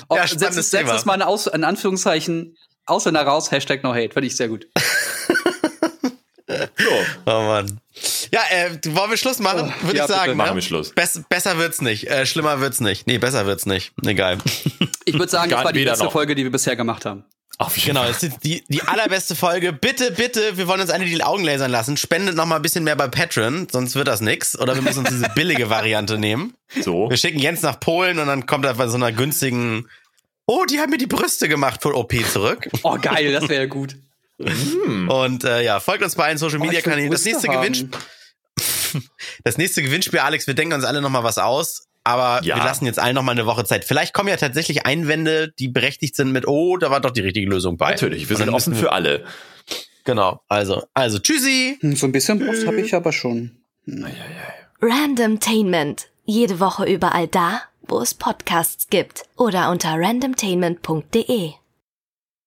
Oh, Ja, setz, es- setz es mal in, Aus, in Anführungszeichen Ausländer raus, Hashtag No Hate. Finde ich sehr gut. So, Oh Mann. Ja, äh, wollen wir Schluss machen? Würde ja, ich sagen. bitte. machen ne? wir Schluss. Bess, besser wird's nicht. Äh, schlimmer wird's nicht. Nee, besser wird's nicht. Egal. Ich würde sagen, das war die beste noch. Folge, die wir bisher gemacht haben. Auf jeden Genau, Fall. das ist die, die allerbeste Folge. Bitte, bitte, wir wollen uns alle die Augen lasern lassen. Spendet noch mal ein bisschen mehr bei Patreon, sonst wird das nix. Oder wir müssen uns diese billige Variante nehmen. So. Wir schicken Jens nach Polen und dann kommt er bei so einer günstigen Oh, die haben mir die Brüste gemacht von OP zurück. Oh, geil, das wäre gut. Und äh, ja, folgt uns bei allen Social Media Oh, ich will Kanälen. Das nächste. Gewinnspiel, das nächste Gewinnspiel, Alex, wir denken uns alle noch mal was aus. Aber Ja. wir lassen jetzt allen noch mal eine Woche Zeit. Vielleicht kommen ja tatsächlich Einwände, die berechtigt sind mit, oh, da war doch die richtige Lösung bei. Natürlich, wir sind offen müssen für alle. Genau, also, also tschüssi. Hm, So ein bisschen Brust habe ich aber schon. Randomtainment. Jede Woche überall da, wo es Podcasts gibt. Oder unter randomtainment.de.